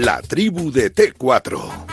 La tribu de T4.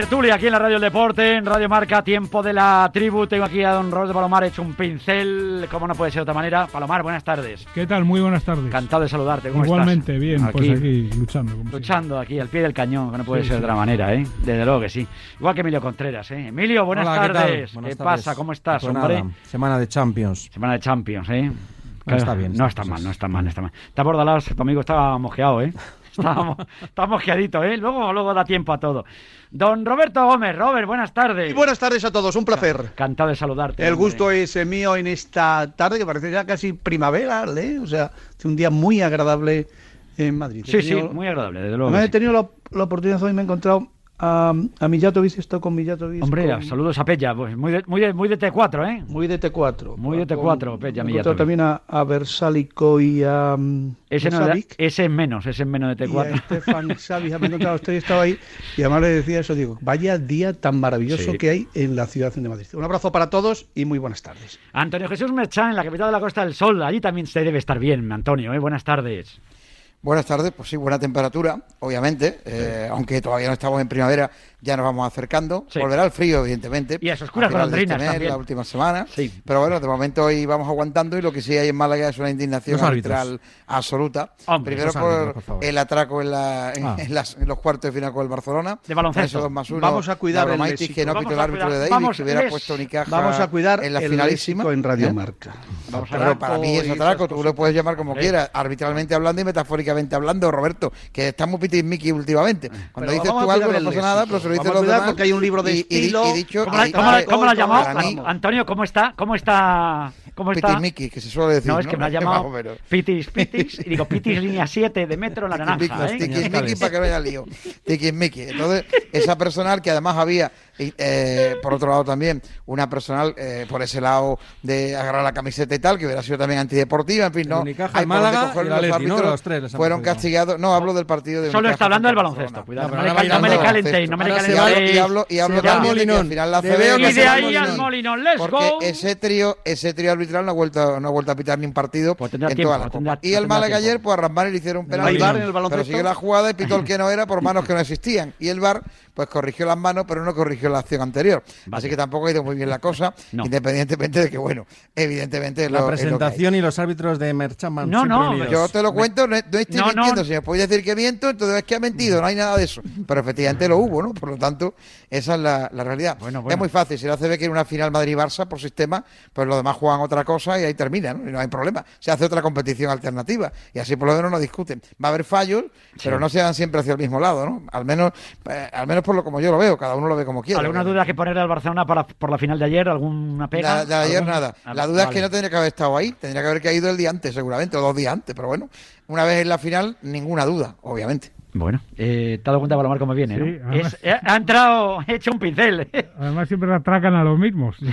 Tertulia aquí en la Radio del Deporte, en Radio Marca, tiempo de la tribu. Tengo aquí a don Roberto Palomar hecho un pincel, como no puede ser de otra manera. Palomar, buenas tardes. ¿Qué tal? Muy buenas tardes. Encantado de saludarte. ¿Cómo Igualmente, estás? bien, pues aquí luchando. como Luchando aquí al pie del cañón, que no puede Sí, ser de sí. otra manera, ¿eh? Desde luego que sí. Igual que Emilio Contreras, ¿eh? Emilio, buenas Hola, ¿qué tal? tardes. Buenas ¿Qué tardes. pasa? ¿Cómo estás, Pues hombre? nada, semana de Champions. Semana de Champions, ¿eh? No está bien, No está mal, no está mal, no está mal. Está Bordalás, tu amigo estaba mojeado, ¿eh? Estaba, mo- estaba mojeadito, ¿eh? Luego, luego da tiempo a todo. Don Roberto Gómez, Robert, buenas tardes. Y buenas tardes a todos, un placer. Encantado de saludarte. El hombre. gusto es eh, mío en esta tarde que parece ya casi primavera, ¿eh? O sea, hace un día muy agradable en Madrid. Sí, sí, muy agradable, desde luego. Que he sí. tenido la, la oportunidad hoy, me he encontrado a, a Millatovic, esto con Millatovic. Hombre, con- saludos a Pella, pues muy de, muy de, muy de T4, ¿eh? Muy de T4. Muy de Con- T4, Pella me he encontrado Millatovic. también a, a Versálico y a. mm, Ese, no, ese es menos, ese es menos de Y a T4. Estefan Savic, me he encontrado, estoy estaba ahí y además le decía eso, digo, vaya día tan maravilloso Sí. que hay en la ciudad de Madrid. Un abrazo para todos y muy buenas tardes. Antonio Jesús Merchán, en la capital de la Costa del Sol. Allí también se debe estar bien, Antonio, ¿eh? Buenas tardes. Buenas tardes, pues sí, buena temperatura, obviamente, eh, aunque todavía no estamos en primavera, ya nos vamos acercando. Sí. Volverá el frío, evidentemente. Y las oscuras a final de golondrinas este mes, también. la última semana. Sí. Pero bueno, de momento hoy vamos aguantando y lo que sí hay en Málaga es una indignación arbitral absoluta. Hombre, Primero por, árbitros, por el atraco en, la- en- Ah. en las- en los cuartos de final con el Barcelona. De baloncesto. Dos más uno, Vamos a cuidar el léxico. que no Vamos pitó el a árbitro cuidar- de David, vamos, que hubiera les- puesto Unicaja Vamos a cuidar en la el finalísima. en Radio ¿eh? Marca. Vamos a Pero para mí es atraco, tú lo puedes llamar como Sí. quieras, arbitralmente hablando y metafóricamente hablando, Roberto, que estamos pitismiqui últimamente. Cuando Pero dices tú algo no pasa nada, pero se lo a los demás. porque hay un libro de y- y- y estilo. dicho- ¿Cómo cómo la- cómo llamado? Antonio, ¿cómo está? ¿Cómo está? ¿Cómo está? Que se suele decir. No, es que me ha llamado. Pitis, Pitis, y digo Pitis línea 7 de metro la naranja, ¿eh? tiquismiquis para que no haya lío. Tiquismiquis. Entonces, esa personal que además había, y, eh, por otro lado también, una personal eh, por ese lado de agarrar la camiseta y tal, que hubiera sido también antideportiva, en fin, no. Hay Málaga y Atleti, ¿no? Los tres fueron castigados. No, hablo del partido de Solo Unicaja está hablando del baloncesto, cuidado. No, me le calentéis, no me le calentéis. y hablo, y hablo también de que al final la CB Y de ahí al Molinón. Let's porque go. ese trío, ese trío arbitral no ha vuelto, no ha vuelto a pitar ni un partido Pues en tiempo, toda la Copa. Y el Málaga ayer, pues a Rambar le hicieron un ¿Hay penalti. VAR en el Pero baloncesto? siguió la jugada y pitó el que no era por manos que no existían. Y el VAR, pues corrigió las manos, pero no corrigió la acción anterior. Así que tampoco ha ido muy bien la cosa, No. independientemente de que, bueno, evidentemente La lo- es lo que hay. presentación y los árbitros de Merchan van No, no, unidos. Yo te lo cuento, no, no estoy No, no. mintiendo. Si me podéis decir que miento, entonces es que ha mentido, no hay nada de eso. Pero efectivamente lo hubo, ¿no? Por lo tanto, esa es la, la realidad. Bueno, bueno. Es muy fácil. Si la CB quiere una final Madrid-Barça por sistema, pues los demás juegan otra cosa y ahí termina, ¿no? Y no hay problema. Se hace otra competición alternativa y así por lo menos no discuten. Va a haber fallos, pero no se van siempre hacia el mismo lado, ¿no? Al menos, eh, al menos por lo como yo lo veo, cada uno lo ve como quiere. ¿Alguna duda que poner al Barcelona para, por la final de ayer? ¿Alguna pega? La, la de ayer ¿Algún- nada. Ah, La duda es que no tendría que haber estado ahí. Tendría que haber caído el día antes, seguramente, o dos días antes. Pero bueno, una vez en la final, ninguna duda, obviamente. Bueno, eh, te has dado cuenta, Palomar, cómo viene, Sí, ¿no? además- Es- eh, ha entrado, he hecho un pincel. Además siempre atracan a los mismos.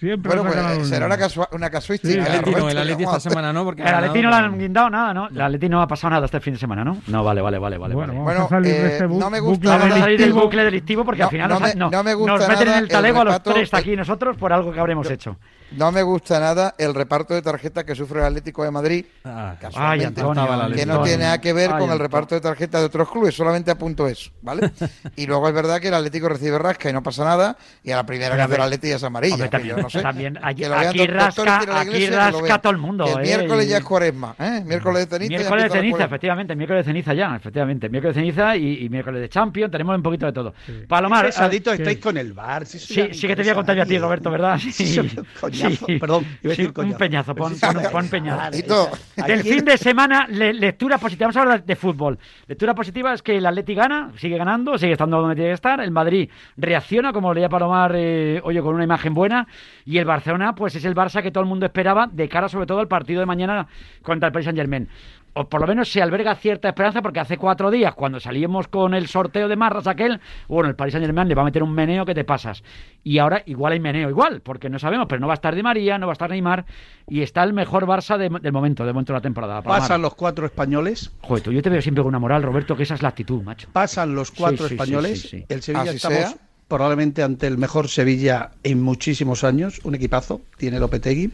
Siempre Bueno, atracan a pues los será una, mismos. casua- una casuística. Sí, El Atleti no, Roberto, el Atleti vamos a esta semana no, porque El ha Atleti no le han guindado nada, ¿no? El Atleti no ha pasado nada este fin de semana, ¿no? No, vale, vale, vale, vale. Bueno, vale. vamos Bueno, a salir eh, de este bu- no me gusta bucle a nada- salir del bucle delictivo porque No, al final no nos, me- no- no me gusta nos meten en el talego el a los tres aquí nosotros por algo que habremos hecho. No me gusta nada el reparto de tarjetas que sufre el Atlético de Madrid, Ah, Ay, Antonio, que no tiene nada que ver Ay, con el reparto de tarjetas de otros clubes, solamente apunto eso, ¿vale? y luego es verdad que el Atlético recibe rasca y no pasa nada, y a la primera que hace el Atlético ya es amarilla. Hombre, que también, yo no sé. también aquí, Que rasca, la aquí iglesia, rasca todo el mundo. Que el ¿eh? miércoles ya es cuaresma, ¿eh? Miércoles de ceniza. Miércoles de ceniza, efectivamente, miércoles de ceniza ya, efectivamente, miércoles de ceniza y, y miércoles de Champions, tenemos un poquito de todo. Palomar, Qué pesadito ah, estáis con el bar. Sí, sí que te voy a contar yo a ti. Roberto, ¿verdad? Sí, Sí, coñazo, sí. perdón. iba a Sí, decir un peñazo, pon, pon- peñazo. Tito, Del fin de semana, le- lectura positiva. Vamos a hablar de fútbol. Lectura positiva es que el Atleti gana, sigue ganando, sigue estando donde tiene que estar. El Madrid reacciona, como leía Palomar, eh, oye, con una imagen buena. Y el Barcelona, pues es el Barça que todo el mundo esperaba, de cara sobre todo al partido de mañana contra el Paris Saint Germain. O por lo menos se alberga cierta esperanza, porque hace cuatro días, cuando salíamos con el sorteo de Marras aquel, bueno, el Paris Saint Germain le va a meter un meneo que te pasas. Y ahora igual hay meneo, igual, porque no sabemos, pero no va a estar Di María, no va a estar Neymar, y está el mejor Barça de- del momento, del momento de la temporada. Pasan los cuatro españoles. Joder, tú, yo te veo siempre con una moral, Roberto, que esa es la actitud, macho. Pasan los cuatro Sí, sí, sí, españoles. sí, sí. El Sevilla Así estamos sea. probablemente ante el mejor Sevilla en muchísimos años. Un equipazo. Tiene Lopetegui.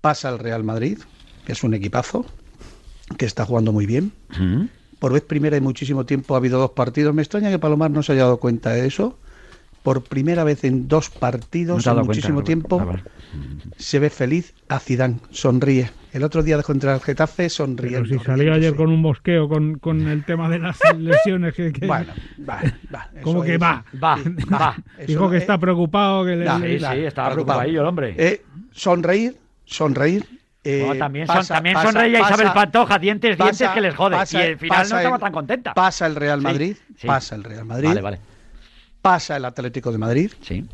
Pasa el Real Madrid, que es un equipazo, que está jugando muy bien. Por vez primera en muchísimo tiempo ha habido dos partidos. Me extraña que Palomar no se haya dado cuenta de eso. Por primera vez en dos partidos en muchísimo cuenta, tiempo Roberto. se ve feliz a Zidane, sonríe. El otro día entrar al Getafe sonriendo. Pero si salió ayer con un mosqueo con, con el tema de las lesiones que, que- Bueno, va, va, como que es- va. Va, Sí, va. Dijo que eh, está preocupado que le, da, le- Sí, estaba preocupado. el hombre. Eh, sonreír, sonreír. Eh, Bueno, también son- pasa- también pasa- sonreía pasa- Isabel Pantoja, dientes, dientes que les jode. y al final no estaba el- tan contenta. Pasa el Real Madrid, sí. pasa el Real Madrid, Vale, vale. pasa el Atlético de Madrid, Sí.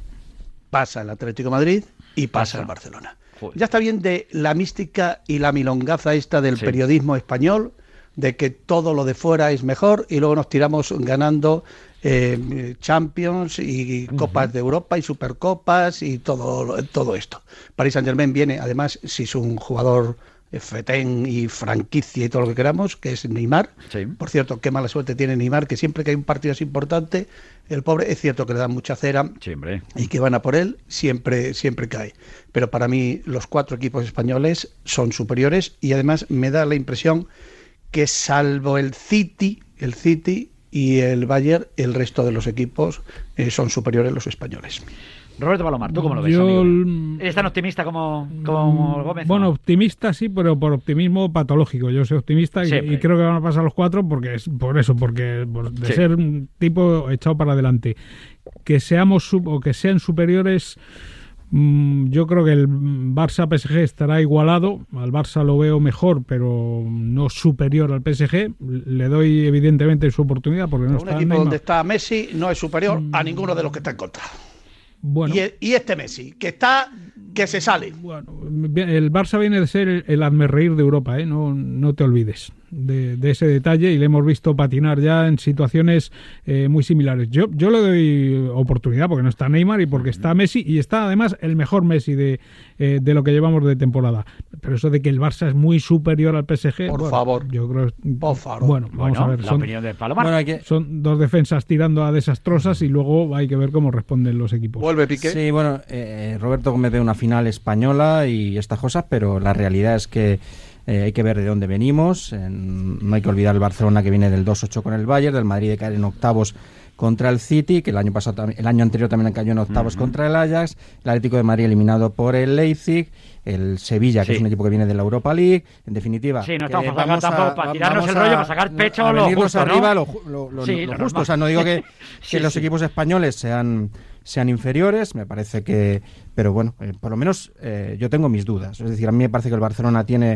pasa el Atlético de Madrid y pasa Pasa. el Barcelona. Joder. Ya está bien de la mística y la milongaza esta del Sí. periodismo español, de que todo lo de fuera es mejor y luego nos tiramos ganando eh, Champions y Copas de Europa y Supercopas y todo, todo esto. Paris Saint Germain viene, además, si es un jugador eh, fetén y franquicia y todo lo que queramos, que es Neymar. Sí. Por cierto, qué mala suerte tiene Neymar, que siempre que hay un partido así importante, el pobre es cierto que le dan mucha cera, y que van a por él, siempre, siempre cae. Pero para mí los cuatro equipos españoles son superiores y además me da la impresión que salvo el City, el City y el Bayern, el resto de los equipos eh, son superiores los españoles. Roberto Palomar, ¿tú cómo lo ves, Yo, amigo? mm, ¿Eres tan optimista como, como Gómez? Bueno, optimista sí, pero por optimismo patológico. Yo soy optimista y, creo que van a pasar los cuatro porque es por eso, porque por- de Sí. ser un tipo echado para adelante. Que seamos sub- o que sean superiores, mm, yo creo que el Barça PSG estará igualado. Al Barça lo veo mejor, pero no superior al PSG. Le doy evidentemente su oportunidad porque no un está equipo Neymar. donde está Messi no es superior a ninguno de los que está en contra. Bueno, Y, y este Messi, que está, que se sale. Bueno, el Barça viene de ser el, el hazmerreír de Europa, ¿eh? no, no te olvides de, de ese detalle y le hemos visto patinar ya en situaciones eh, muy similares. Yo, yo le doy oportunidad porque no está Neymar y porque está Messi y está además el mejor Messi de, eh, de lo que llevamos de temporada. Pero eso de que el Barça es muy superior al PSG, Por bueno, favor. yo creo. Por favor. Bueno, vamos Bueno, a ver. la Son, opinión de Palomar. Bueno, hay que, son dos defensas tirando a desastrosas y luego hay que ver cómo responden los equipos. Vuelve Piqué. Sí, bueno, eh, Roberto Gómez ve una final española y estas cosas, pero la realidad es que eh, hay que ver de dónde venimos. En- no hay que olvidar el Barcelona que viene del 2-8 con el Bayern, del Madrid de caer en octavos contra el City, que el año pasado el año anterior también cayó en octavos contra el Ajax, el Atlético de Madrid eliminado por el Leipzig, el Sevilla, que Sí. es un equipo que viene de la Europa League, en definitiva. Sí, no estamos vamos a- tampoco, para tirarnos el rollo, para sacar pecho a lo justo, ¿no? arriba ju- lo- lo- Sí, lo lo justo. O sea, no digo que, Sí, que los equipos españoles sean sean inferiores, me parece que, pero bueno, eh, por lo menos eh, yo tengo mis dudas. Es decir, a mí me parece que el Barcelona tiene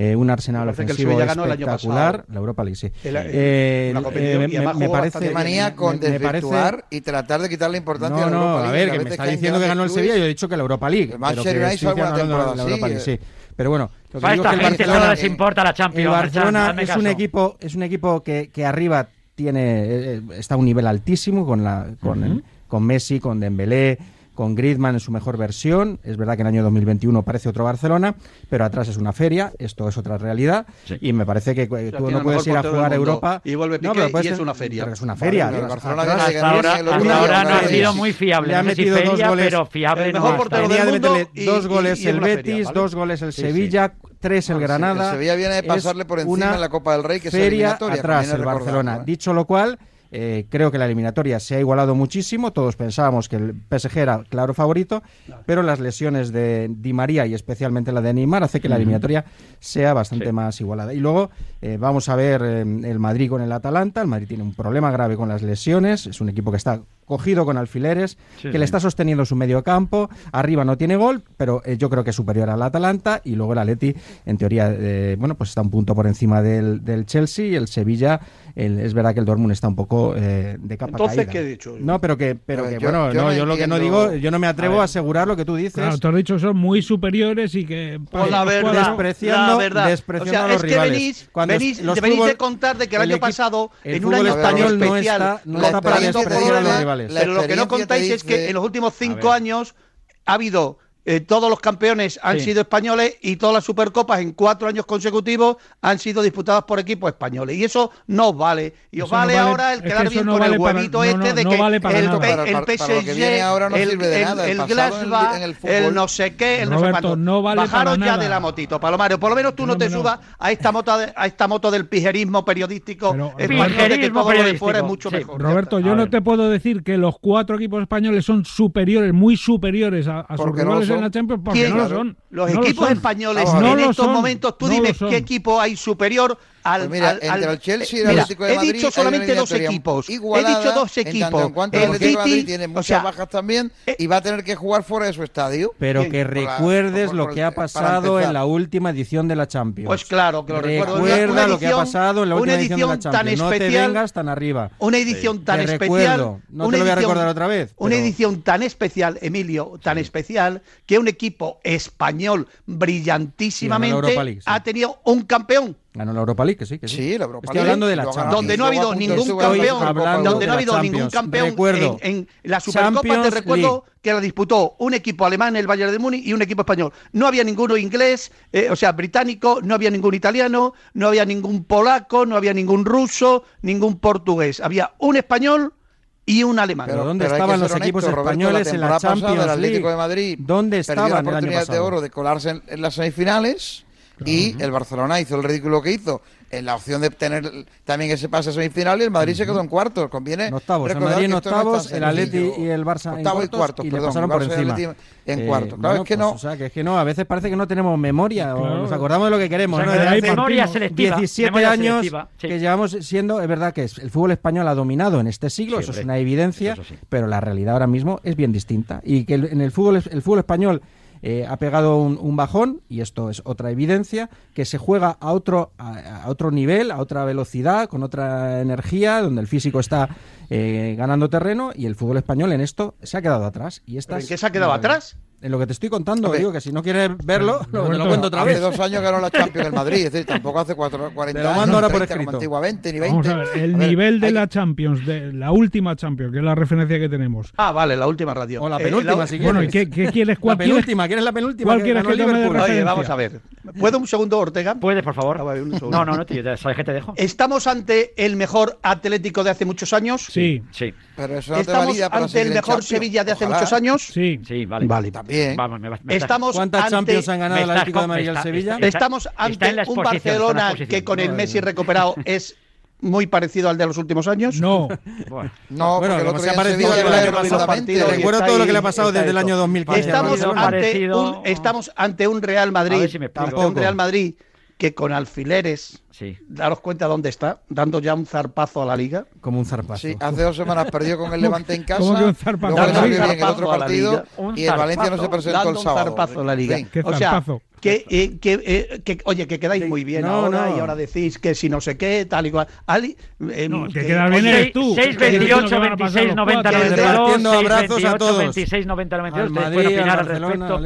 eh, un arsenal Me parece que el ofensivo Sevilla ganó el año espectacular, la Europa League, sí. El- Eh, eh, y además me, me jugó parece, manía me- con me- me parece- y tratar de quitarle importancia no, a la no, Europa a League. ver, que me está diciendo que ganó el Sevilla, yo he dicho que la Europa League. El Manchester United la Europa League, eh. sí. Pero bueno, lo que A digo esta es que el gente no les importa la Champions. el Barcelona es un equipo es un equipo que, que arriba tiene eh, está a un nivel altísimo con la con, el- con Messi con Dembélé con Griezmann en su mejor versión. Es verdad que en el año 2021 parece otro Barcelona, pero atrás es una feria, esto es otra realidad. Sí. Y me parece que eh, o sea, tú no puedes ir a jugar a Europa. Y vuelve Piqué no, pero y es una feria. Pero es una feria. Barcelona hasta, hasta ahora, hasta ahora no, ha sido muy fiable. Le ha metido no sé si feria, dos goles, pero fiable el mejor no portero del mundo y, dos goles y, y el Betis, feria, ¿vale? dos goles el Sevilla, sí. tres el Granada. El Sevilla viene de pasarle por encima en la Copa del Rey, que es feria atrás el Barcelona. ¿eh? Dicho lo cual eh, creo que la eliminatoria se ha igualado muchísimo. Todos pensábamos que el PSG era claro favorito, pero las lesiones de Di María y especialmente la de Neymar hace que la eliminatoria sea bastante más igualada. Y luego eh, vamos a ver eh, el Madrid con el Atalanta. El Madrid tiene un problema grave con las lesiones. Es un equipo que está cogido con alfileres, que le está sosteniendo su medio campo, arriba no tiene gol, pero eh, yo creo que es superior al Atalanta y luego el Atleti, en teoría, eh, bueno, pues está un punto por encima del, del Chelsea y el Sevilla, es verdad que el Dortmund está un poco eh, de capa Entonces, ¿qué he dicho? No, pero que, pero bueno, yo, no, yo lo que no digo, yo no me atrevo a, asegurar lo que tú dices. Claro, tú has dicho son muy superiores y que... Pues la verdad, despreciando, o sea, los es que rivales. Venís, Cuando de contar de que el año pasado, en un español, no está, no está para despreciar a los. Pero lo que no contáis es que en los últimos cinco años ha habido eh, todos los campeones han sido españoles y todas las supercopas en cuatro años consecutivos han sido disputadas por equipos españoles. Y eso no vale. Y os vale, no vale, ahora el quedar bien no con el huevito este de que el, nada. el, PSG, el, el, el Glasgow, el, no sé qué, el Roberto, no vale Bajaros para ya de la motito, Palomario. Por lo menos tú no, te subas a esta moto a esta moto del pijerismo periodístico de eh, que lo de es mucho mejor. Roberto, yo no te puedo decir que los cuatro equipos españoles son superiores, muy superiores a, a sus rivales en la Los equipos españoles en estos momentos, tú dime qué equipo hay superior al, pues mira, el Chelsea y el Atlético de Madrid. He dicho solamente dos equipos. He dicho dos equipos. En, tanto en tiene muchas bajas también eh, y va a tener que jugar fuera de su estadio. Pero que recuerdes lo que ha pasado en la última edición de la Champions. Pues claro, que lo recuerdo. Recuerda una, lo que ha pasado en la última edición, de la Champions. Tan especial, no te vengas tan arriba. Una edición tan especial. No te lo voy a recordar otra vez. Una edición tan especial, Emilio, tan especial, que un equipo español brillantísimamente ha tenido un campeón Ganó la Europa League, que sí, que sí. Sí, la Europa Estoy League. hablando de la Champions. Donde no ha habido ningún campeón, donde no ha habido ningún campeón recuerdo, en, en, la Supercopa, Champions te recuerdo League. que la disputó un equipo alemán, el Bayern de Múnich, y un equipo español. No había ninguno inglés, eh, o sea, británico, no había ningún italiano, no había ningún polaco, no había ningún ruso, ningún portugués. Había un español y un alemán. Pero, ¿dónde pero estaban los honesto, equipos españoles Roberto, la en la Champions pasada, League? Atlético de Madrid ¿Dónde estaban la oportunidad el año de oro de colarse en, en las semifinales y el Barcelona hizo el ridículo que hizo en la opción de obtener también ese pase a semifinal y el Madrid se quedó en cuartos. Conviene. octavos. El Madrid en octavos, el Atleti y el Barça octavos en cuartos. y cuartos, perdón. Pasaron por encima. Eh, cuartos. Claro, bueno, es que pues. O sea, que es que no. A veces parece que no tenemos memoria nos acordamos de lo que queremos. Años llevamos siendo. Verdad que el fútbol español ha dominado en este siglo, eso es una evidencia, pero la realidad ahora mismo es bien distinta. Y que en el fútbol, el fútbol español eh, ha pegado un, bajón, y esto es otra evidencia, que se juega a otro, a, otro nivel, a otra velocidad, con otra energía, donde el físico está eh, ganando terreno y el fútbol español en esto se ha quedado atrás. Y ¿En qué se ha quedado atrás? en lo que te estoy contando, digo que si no quieres verlo, te lo cuento otra vez. Hace dos años ganó la Champions del Madrid, es decir, tampoco hace cuatro, 40 años. Lo mando ahora por escrito. Antiguamente, Vamos a ver, el nivel de la Champions, de la última Champions, que es la referencia que tenemos. Ah, vale, la última radio. O la eh, penúltima, eh, si quieres. Bueno, ¿y qué, quieres? ¿Cuál la penúltima, ¿quieres la penúltima? ¿Cuál quieres que, tome vamos a ver. ¿Puedo un segundo, Ortega? Puedes, por favor. No, no, no, tío, ¿sabes que te dejo? ¿Estamos ante el mejor Atlético de hace muchos años? Sí. Sí. Pero eso no ¿Estamos ante el mejor Sevilla de hace muchos años? Sí. Sí, vale. Vale, también. Vamos, me, me estamos ¿Cuántas ante, Champions han ganado el Atlético de Madrid y Sevilla? Está, estamos ante un Barcelona que con el Messi recuperado es muy parecido al de los últimos años? No. Bueno, no, porque bueno, el otro día se ha parecido al año pasado. Recuerdo todo ahí, lo que le ha pasado desde el año 2015. Estamos, estamos ante un Real Madrid, si ante un Real Madrid que con alfileres Daros cuenta dónde está, dando ya un zarpazo a la liga. Como un zarpazo. Hace dos semanas perdió con el Levante en casa. Un zarpazo? En y el Valencia no se presentó el sábado. o sea, que, eh, que, eh, que, oye, que quedáis muy bien ahora y ahora decís que si no sé qué, tal y cual. Ali, eh, eres tú. 6, 28, 26, 90, 92. abrazos a todos. Madrid, Barcelona.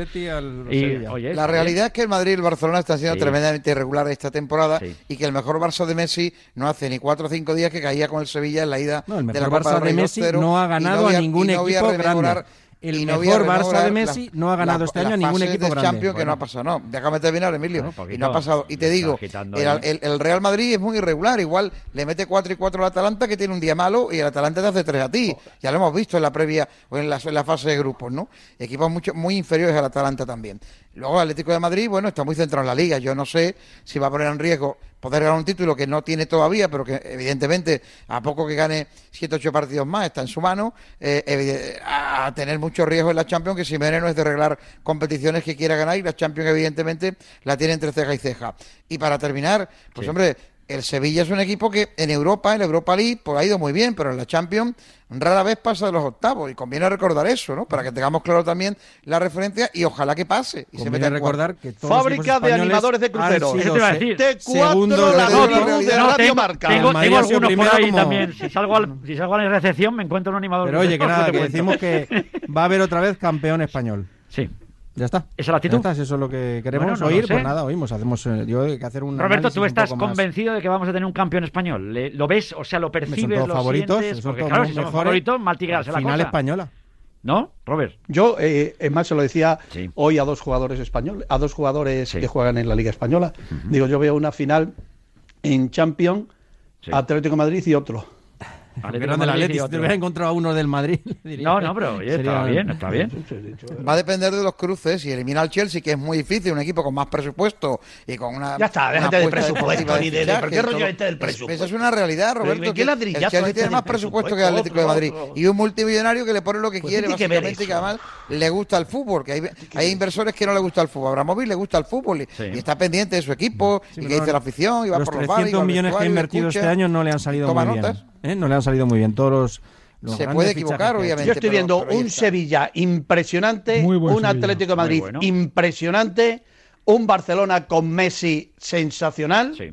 La realidad es que el Madrid y el Barcelona están siendo tremendamente irregulares esta temporada y que el mejor Barça de Messi no hace ni cuatro o cinco días que caía con el Sevilla en la ida No, el de la Copa Barça del Rey de Messi 2-0, no ha ganado a ningún no equipo grande. el y mejor Barça de la- Messi no ha ganado la- este año a ningún equipo de grande. Champions que no ha pasado, no. Déjame terminar, Emilio. Bueno, poquito. y no ha pasado. Y te digo, quitando el, ahí. el- el Real Madrid es muy irregular. Igual le mete 4 y 4 al Atalanta, que tiene un día malo, y el Atalanta te hace 3 a ti. Ya lo hemos visto en la previa o en la, en la fase de grupos, ¿no? Equipos mucho, muy inferiores al Atalanta también. Luego el Atlético de Madrid, bueno, está muy centrado en la liga. Yo no sé si va a poner en riesgo poder ganar un título que no tiene todavía, pero que evidentemente a poco que gane 7 8 partidos más está en su mano, eh, a tener mucho riesgo en la Champions, que Simeone no es de arreglar competiciones que quiera ganar y la Champions evidentemente la tiene entre ceja y ceja. Y para terminar, pues Sí. hombre, el Sevilla es un equipo que en Europa, en la Europa League, pues ha ido muy bien, pero en la Champions rara vez pasa de los octavos y conviene recordar eso, ¿no? Para que tengamos claro también la referencia y ojalá que pase y se Conviene meta en cuartos. recordar que todos Fábrica de animadores de sido Eso te iba a se- decir. T4 segundos la de No, Radio Marca. tengo, algunos por ahí como- también. Si salgo, al- si salgo a la recepción me encuentro un animador. Pero oye, que nada, que decimos que va a haber otra vez campeón español. Sí. Ya está. ¿Esa es la actitud? Ya está, si eso es lo que queremos Bueno, no lo oír, pues nada, oímos. Hacemos, eh, yo hay que hacer un Roberto, ¿tú un estás convencido de que vamos a tener un campeón español? ¿Le- ¿Lo ves? O sea, ¿lo percibes? todos ¿Lo favoritos, sientes? son Porque todos claro, si somos favoritos, mal tirarse la Final cosa. española. ¿No, Robert? Yo, eh, es más, se lo decía Sí. hoy a dos jugadores españoles, a dos jugadores Sí. que juegan en la Liga Española. Digo, yo veo una final en Champions, Sí. Atlético de Madrid y otro. Atlético Eran del Atleti, si te hubiera encontrado a uno del Madrid. diría. No, no, pero oye, está bien, está bien. Va a depender de los cruces. Si elimina al Chelsea, que es muy difícil, un equipo con más presupuesto y con una. Ya está, déjate del apuesta presupuesto, de- de- fichaje ¿por qué rollo este del Es- presupuesto? Esa es una realidad, Roberto. ¿qué que el Chelsea este tiene más presupuesto que el Atlético de Madrid. otro? Y un multimillonario que le pone lo que Pues quiere, tiene que básicamente, y que además le gusta el fútbol. Que hay, hay inversores que no le gusta el fútbol. Abramovich le gusta el fútbol y, Sí. y está pendiente de su equipo Sí, y que dice la afición y va los por los bares. y 300 va al millones que ha invertido este año no le han salido toma muy notas. bien. ¿Eh? No le han salido muy bien. Todos los, los Se puede equivocar, obviamente. Yo estoy pero- viendo pero un está. Sevilla impresionante, Muy buen un Sevilla. Atlético de Madrid bueno. impresionante, un Barcelona con Messi sensacional. Sí.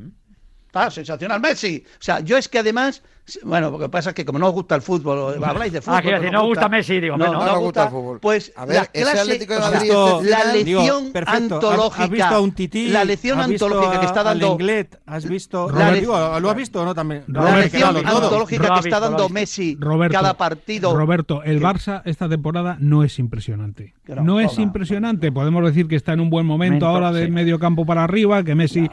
Ah, sensacional Messi. O sea, yo es que además, bueno, lo que pasa es que como no os gusta el fútbol, o habláis de fútbol. Ah, quiero decir, no os gusta Messi, digo, no, no. no, No gusta el fútbol. Pues A ver, la ese clase, Atlético de o sea, Madrid visto- la lección Digo, perfecto. antológica, ¿Has visto a un tití? la lección ¿Has visto antológica que está dando Lenglet? ¿Has visto? La le- Digo, ¿Lo has visto o no? También. la lección antológica que está dando visto. Messi Roberto, cada partido. Roberto, el Barça esta temporada no es impresionante. No, no, es no, impresionante. Podemos decir que está en un buen momento ahora de sí. medio campo para arriba, que Messi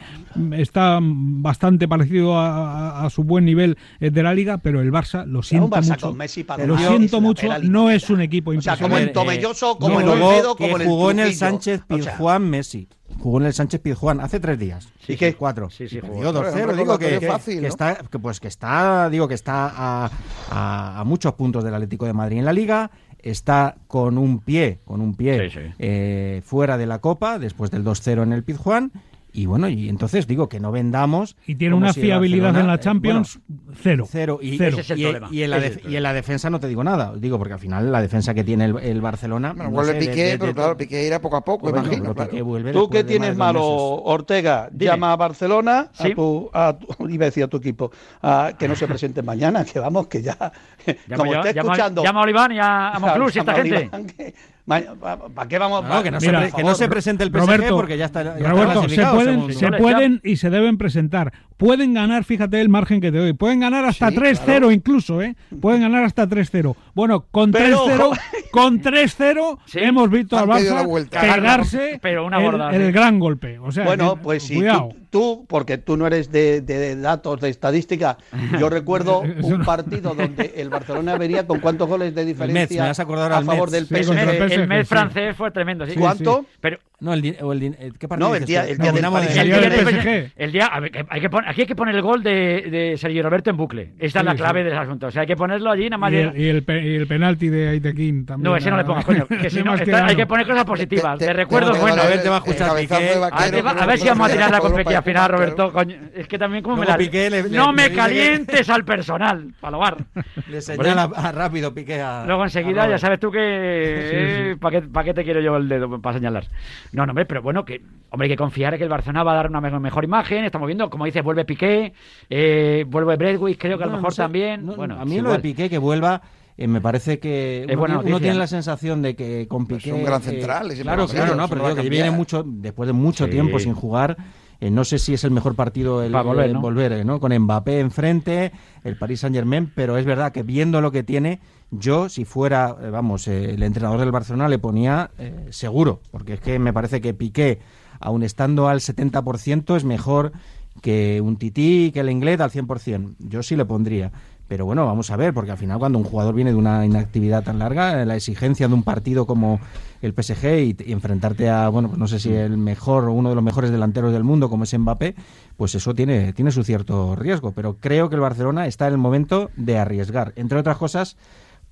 está bastante parecido a, su buen nivel eh, de la liga, pero el Barça lo siento Barça mucho. Messi lo siento no es un equipo O sea, como impresionante. en Tomelloso, como no, en no, Olmedo, que como en el jugó en el. Sánchez O sea, Pizjuán Messi. Jugó en el Sánchez Pizjuán hace tres días. ¿Y qué? Cuatro. Sí, sí, jugó. perdió Hombre, 2-0. un Digo que, recordatorio fácil, que ¿no? está, que, pues que está, digo que está a, a- a muchos puntos del Atlético de Madrid en la Liga. Está con un pie, con un pie Sí, sí. eh, fuera de la Copa después del 2-0 en el Pizjuán. Y bueno, y entonces digo que no vendamos. Y tiene como una si fiabilidad en la Champions cero. Cero. Y, Cero. Ese es el y- problema. y en, la Ese es el y en la defensa no te digo nada. Digo, porque al final la defensa que tiene el, el Barcelona. Bueno, no vuelve sé, Piqué, de- de- pero claro, Piqué irá poco a poco, Bueno, imagino. claro. Piqué vuelve ¿Tú de tienes malo. Ortega? Dime. Llama a Barcelona, Sí. a, tu, a tu- iba a decir a tu equipo, a que no se presente mañana, que vamos, que ya, como Llama, esté llama- escuchando... llama a Oliván y a, a Monclús y esta gente. Oliván, que- ¿Para qué vamos? No, que no, se, Mira, pre- que no se presente el PSG Roberto, porque ya está. ya está Roberto, se clasificado, pueden, se pueden y se deben presentar. Pueden ganar, fíjate el margen que te doy. Pueden ganar hasta Sí, 3-0 claro. incluso, ¿eh? Pueden ganar hasta 3-0. Bueno, con Pero, 3-0, ojo. con 3-0 Sí. hemos visto al Barça pegarse Pero una el, gorda, el sí. gran golpe. O sea, Bueno, que- pues si cuidado. tú, tú, porque tú no eres de, de datos, de estadística, yo recuerdo un no. partido donde el Barcelona vería con cuántos goles de diferencia a favor Metz. del Sí, PSG. contra El, PSG, el mes sí. francés fue tremendo, sí. Sí, ¿Cuánto? Pero No, el, o el eh, ¿qué partido No, el día- el día del Paris el día del PSG. el día- a ver, que hay que poner- aquí hay que poner el gol de, de Sergio Roberto en bucle. Esta es la clave sí. del asunto. O sea, hay que ponerlo allí nada más. Y el, y el pe- y el penalti de Aitequín también. No, ese no le pongas, coño. Que si no, está- hay que poner cosas positivas, Te- de te- recuerdos te- buenos. a ver, te va a escuchar Piqué. de A ver, pero a ver si no vamos a tirar la jugar, final. Roberto. Coño, es que también como me la... No me calientes al personal, Palobar. Le señala a- rápido Piqué a. Luego enseguida ya sabes tú que... ¿Para qué, pa' qué te quiero yo el dedo para señalar? No, no, hombre, pero bueno, que hombre, hay que confiar en que el Barcelona va a dar una me- mejor imagen. Estamos viendo, como dices, vuelve Piqué, eh, vuelve Bradwick, creo que a lo No, mejor no sé, también. no, bueno, a mí es lo de. Piqué que vuelva. eh, me parece que Es uno, buena tiene- uno noticia. tiene la sensación de que con Piqué un gran eh, central, claro claro no pero que viene mucho después de mucho Sí. tiempo sin jugar Eh, no sé si es el mejor partido el, volver, el ¿no? volver, eh, ¿no? Con Mbappé enfrente, el Paris Saint Germain, pero es verdad que viendo lo que tiene, yo si fuera, eh, vamos, eh, el entrenador del Barcelona le ponía eh, seguro, porque es que me parece que Piqué, aun estando al 70%, es mejor que un Tití, que el inglés al 100%. Yo sí le pondría. Pero bueno, vamos a ver, porque al final cuando un jugador viene de una inactividad tan larga, eh, la exigencia de un partido como el PSG y, enfrentarte a, bueno, pues no sé si el mejor o uno de los mejores delanteros del mundo como es Mbappé, pues eso tiene, tiene su cierto riesgo. Pero creo que el Barcelona está en el momento de arriesgar, entre otras cosas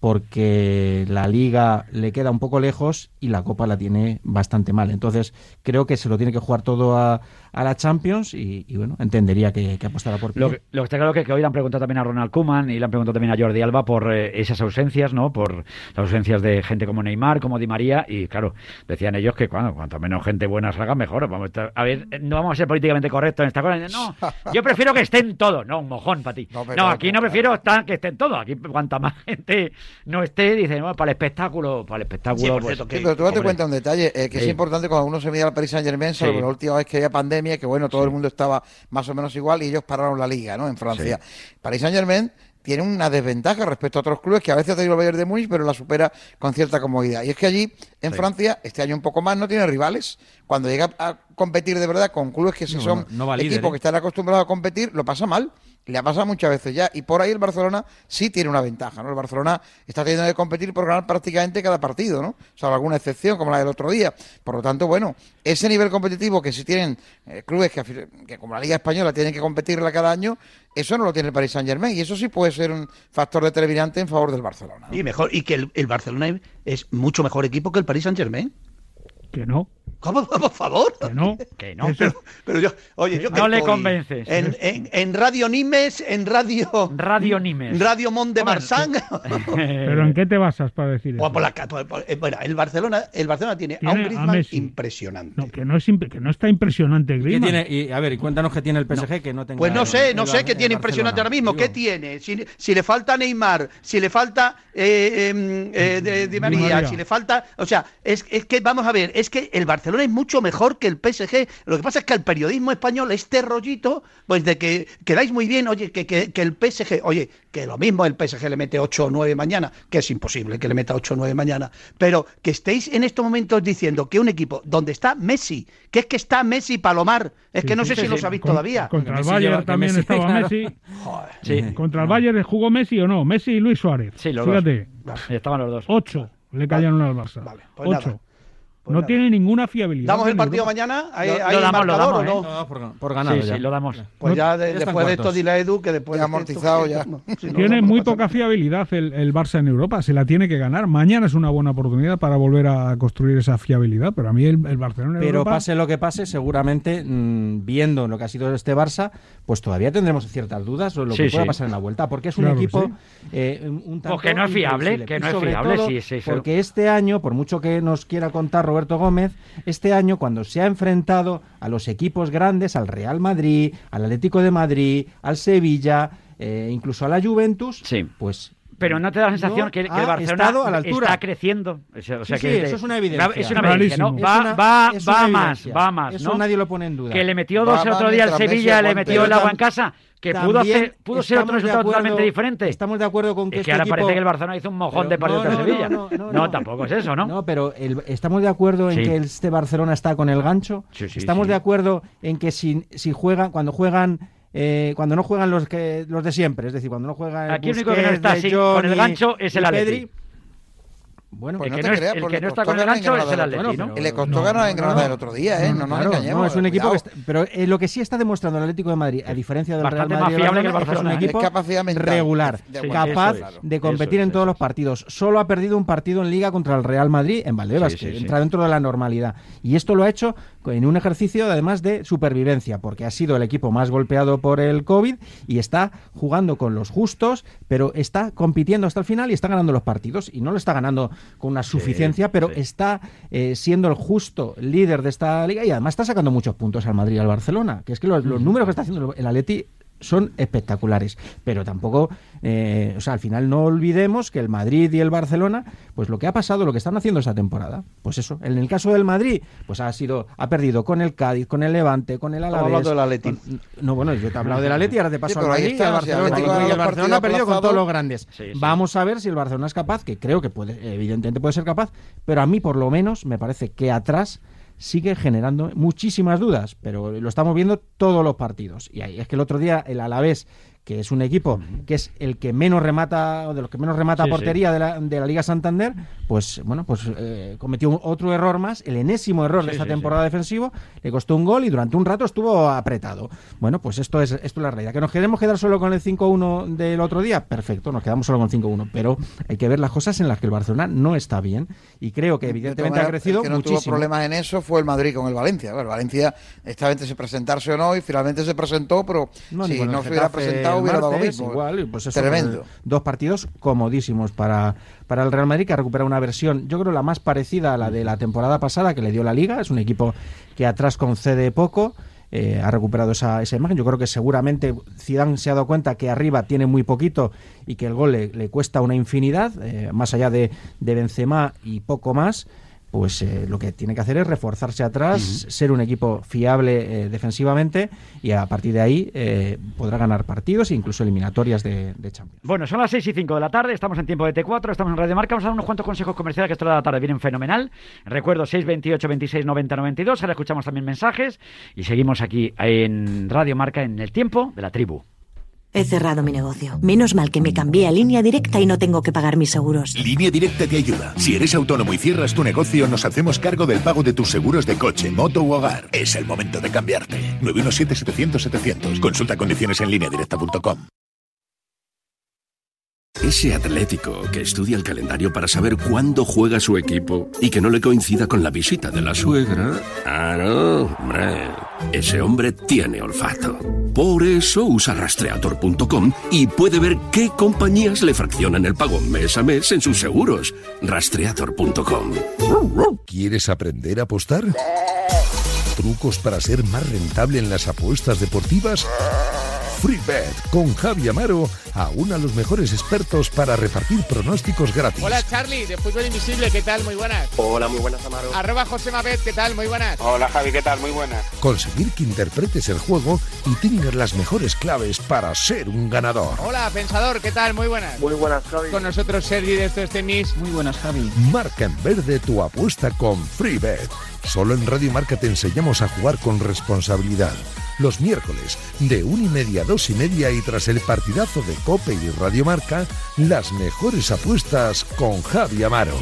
porque la liga le queda un poco lejos y la copa la tiene bastante mal. Entonces creo que se lo tiene que jugar todo a, a la Champions y, y, bueno, entendería que, que apostara por Lo que, lo que está claro que, que hoy le han preguntado también a Ronald Koeman y le han preguntado también a Jordi Alba por eh, esas ausencias, ¿no? Por las ausencias de gente como Neymar, como Di María y claro, decían ellos que cuando cuanto menos gente buena salga mejor. Vamos a, estar- a ver, eh, no vamos a ser políticamente correctos en esta cosa. No, yo prefiero que estén todos. No, un mojón para ti. No, No, aquí no prefiero estar- que estén todos. Aquí cuanta más gente no esté, dicen, no, para el espectáculo, para el espectáculo. Sí, por pues, cierto, Sí, pero tú date hombre. cuenta un detalle, eh, que Sí. es importante cuando uno se mide al Paris Saint Germain, Sí. la última vez que había pandemia, que bueno, todo el mundo estaba más o menos igual y ellos pararon la liga, ¿no? En Francia. Paris Saint Germain tiene una desventaja respecto a otros clubes que a veces ha tenido el Bayern de Múnich, pero la supera con cierta comodidad. Y es que allí, en Francia, este año un poco más, no tiene rivales. Cuando llega a competir de verdad con clubes que sí No, son no, no va líder, equipos ¿eh? que están acostumbrados a competir, lo pasa mal. Le ha pasado muchas veces ya. Y por ahí el Barcelona sí tiene una ventaja, ¿no? El Barcelona está teniendo que competir por ganar prácticamente cada partido, ¿no? Salvo alguna excepción, como la del otro día. Por lo tanto, bueno, ese nivel competitivo que sí tienen eh, clubes que, que, como la Liga Española, tienen que competirla cada año, eso no lo tiene el Paris Saint Germain. Y eso sí puede ser un factor determinante en favor del Barcelona. Y mejor, y que el, el Barcelona es mucho mejor equipo que el Paris Saint Germain. Que no, ¿Cómo? Por favor. que no. Que no. Eso- Pero, pero yo, oye, yo que No le estoy convences. En, en, en Radio Nimes, en Radio. Radio Nimes. Radio Mont de Marsan. ¿Pero en qué te basas para decir eso? O por la ca- por- por- eh, bueno, el Barcelona, el Barcelona tiene, a Tiene un a Griezmann Messi. impresionante. No, que no, es imp- que no está impresionante ¿Qué Griezmann. tiene? Y, a ver, y cuéntanos qué tiene el PSG que no tenga. Pues no sé, el no sé qué tiene impresionante ahora mismo. Barcelona. ¿Qué Digo, tiene? Si, si le falta Neymar, si le falta eh, em, eh, de, Di María, María. si le falta. O sea, es, es que vamos a ver, es que el Barcelona es mucho mejor que el PSG. Lo que pasa es que al periodismo español, este rollito, pues de que quedáis muy bien, oye, que, que, que el PSG, oye, que lo mismo el PSG le mete 8 o 9 mañana, que es imposible que le meta 8 o 9 mañana, pero que estéis en estos momentos diciendo que un equipo donde está Messi, que es que está Messi Palomar, es Sí, que no sí, sé sí, si lo sabéis Con- todavía. Contra el Bayern también Messi, estaba claro. Messi. Sí. Contra el Bayern jugó Messi o no. Messi y Luis Suárez. Sí, los Fíjate, dos. Estaban los dos. ocho le cayeron al Barça. Vale, pues ocho. nada. Pues no nada. tiene ninguna fiabilidad. ¿Damos el partido Europa. mañana? ¿Hay, Lo- hay lo damos, lo marcador damos, o no? ¿eh? No, por, por ganado Sí, ya. sí, lo damos. Pues No- ya, de- ya están después de esto dile a Edu que después Ya de amortizado esto- ya. no, si no, Tiene no muy poca fiabilidad el, el Barça en Europa, se la tiene que ganar. Mañana es una buena oportunidad para volver a construir esa fiabilidad, pero a mí el, el Barcelona en Pero Europa... pase lo que pase, seguramente, mm, viendo lo que ha sido este Barça, pues todavía tendremos ciertas dudas sobre lo Sí, que pueda sí. pasar en la vuelta, porque es un Claro, equipo sí. eh, un tanto Pues que no es fiable, que no es fiable, sí. Porque este año, por mucho que nos quiera contar Roberto Gómez, este año cuando se ha enfrentado a los equipos grandes, al Real Madrid, al Atlético de Madrid, al Sevilla, eh, incluso a la Juventus, Sí. pues Pero no te da la sensación no que, el Barcelona a la altura. está creciendo. O sea, Sí, que eso es una evidencia. Es una evidencia. Va, una- va, va más, va más, Eso ¿no? nadie lo pone en duda. Que le metió Va dos el otro día al Sevilla, le metió el agua en casa, que pudo, hacer, pudo ser otro resultado acuerdo- totalmente diferente. Estamos de acuerdo con que Es que este ahora equipo- parece que el Barcelona hizo un mojón Pero- de partido no, no, Sevilla. no, tampoco es eso, ¿no? No, pero el- estamos de acuerdo en que este Barcelona está con el gancho. Sí, sí, estamos de acuerdo en que si, si juegan, cuando juegan, eh, cuando no juegan los que los de siempre, es decir, cuando no juegan Aquí el único que no está así con el gancho es el Atleti. Pedri, Bueno, Pues el no que no, creas, el que no está con el gancho es el Atleti, ¿no? le costó ganar en Granada el otro día, ¿eh? No nos engañemos. no, es un equipo que está- pero eh, lo que sí está demostrando el Atlético de Madrid, a diferencia del Bastante Real más Madrid, el fiable que el Barcelona, es un ¿eh? equipo Es capacidad mental. regular, Sí, capaz es. de competir es, en todos los partidos. Solo ha perdido un partido en Liga contra el Real Madrid en Valdebebas, Sí, sí, que entra dentro de la normalidad. Y esto lo ha hecho en un ejercicio además de supervivencia, porque ha sido el equipo más golpeado por el COVID y está jugando con los justos, pero está compitiendo hasta el final y está ganando los partidos. Y no lo está ganando con una suficiencia, pero sí. está eh, siendo el justo líder de esta liga y además está sacando muchos puntos al Madrid y al Barcelona. Que es que los, los números que está haciendo el Atleti son espectaculares. Pero tampoco, eh, o sea, al final no olvidemos que el Madrid y el Barcelona, pues lo que ha pasado, lo que están haciendo esta temporada, pues eso. En el caso del Madrid, pues ha sido, ha perdido con el Cádiz, con el Levante, con el Alavés. hablando del Atleti. con- No, bueno, yo te he hablado del Atleti, ahora te paso Sí, al Madrid y está, al si Barcelona. Y el Barcelona ha perdido con todos los grandes. Sí, sí. Vamos a ver si el Barcelona es capaz, que creo que puede, evidentemente puede ser capaz, pero a mí por lo menos me parece que atrás sigue generando muchísimas dudas, pero lo estamos viendo todos los partidos. Y ahí es que el otro día el Alavés, que es un equipo que es el que menos remata, o de los que menos remata Sí, portería de la, de la Liga Santander, pues bueno, pues eh, cometió otro error más, el enésimo error Sí, de esta sí, temporada defensivo, le costó un gol y durante un rato estuvo apretado. Bueno, pues esto es, esto es la realidad. ¿Que nos queremos quedar solo con el 5-1 del otro día? Perfecto, nos quedamos solo con 5-1, pero hay que ver las cosas en las que el Barcelona no está bien y creo que De evidentemente ha crecido el que no muchísimo. tuvo problemas en eso fue el Madrid con el Valencia. Bueno, el Valencia estaba entre se presentarse o no y finalmente se presentó, pero No, si no se hubiera presentado el hubiera dado lo martes, mismo. Igual, pues eso, Tremendo. Dos partidos comodísimos para, para el Real Madrid, que ha recuperado una versión, yo creo, la más parecida a la de la temporada pasada que le dio la Liga. Es un equipo que atrás concede poco. eh, ha recuperado esa, esa imagen. Yo creo que seguramente Zidane se ha dado cuenta que arriba tiene muy poquito y que el gol le, le cuesta una infinidad, eh, más allá de, de Benzema y poco más. Pues eh, lo que tiene que hacer es reforzarse atrás, ser un equipo fiable eh, defensivamente y a partir de ahí eh, podrá ganar partidos e incluso eliminatorias de, de Champions. Bueno, son las 6 y 5 de la tarde, estamos en tiempo de T4, estamos en Radio Marca, vamos a dar unos cuantos consejos comerciales que esto de la tarde vienen fenomenal. Recuerdo 628 26 90 92, ahora escuchamos también mensajes y seguimos aquí en Radio Marca en el tiempo de la tribu. He cerrado mi negocio. Menos mal que me cambié a línea directa y no tengo que pagar mis seguros. Línea Directa te ayuda. Si eres autónomo y cierras tu negocio, nos hacemos cargo del pago de tus seguros de coche, moto u hogar. Es el momento de cambiarte. 917-700-700. Consulta condiciones en lineadirecta.com. Ese Atlético que estudia el calendario para saber cuándo juega su equipo y que no le coincida con la visita de la suegra. Ah, no, hombre. Ese hombre tiene olfato. Por eso usa rastreator.com y puede ver qué compañías le fraccionan el pago mes a mes en sus seguros. Rastreator.com. ¿Quieres aprender a apostar? ¿Trucos para ser más rentable en las apuestas deportivas? FreeBet con Javi Amaro aúna a los mejores expertos para repartir pronósticos gratis. Hola Charlie, de Fútbol Invisible, ¿qué tal? Muy buenas. Hola, muy buenas, Amaro. Arroba José Mabet, ¿qué tal? Muy buenas. Hola, Javi, ¿qué tal? Muy buenas. Conseguir que interpretes el juego y tengas las mejores claves para ser un ganador. Hola Pensador, ¿qué tal? Muy buenas. Muy buenas, Javi. Con nosotros Sergi de Esto es Tenis. Muy buenas, Javi. Marca en verde tu apuesta con FreeBet. Solo en Radio Marca te enseñamos a jugar con responsabilidad. Los miércoles, de una y media a dos y media y tras el partidazo de Cope y Radio Marca, las mejores apuestas con Javi Amaro.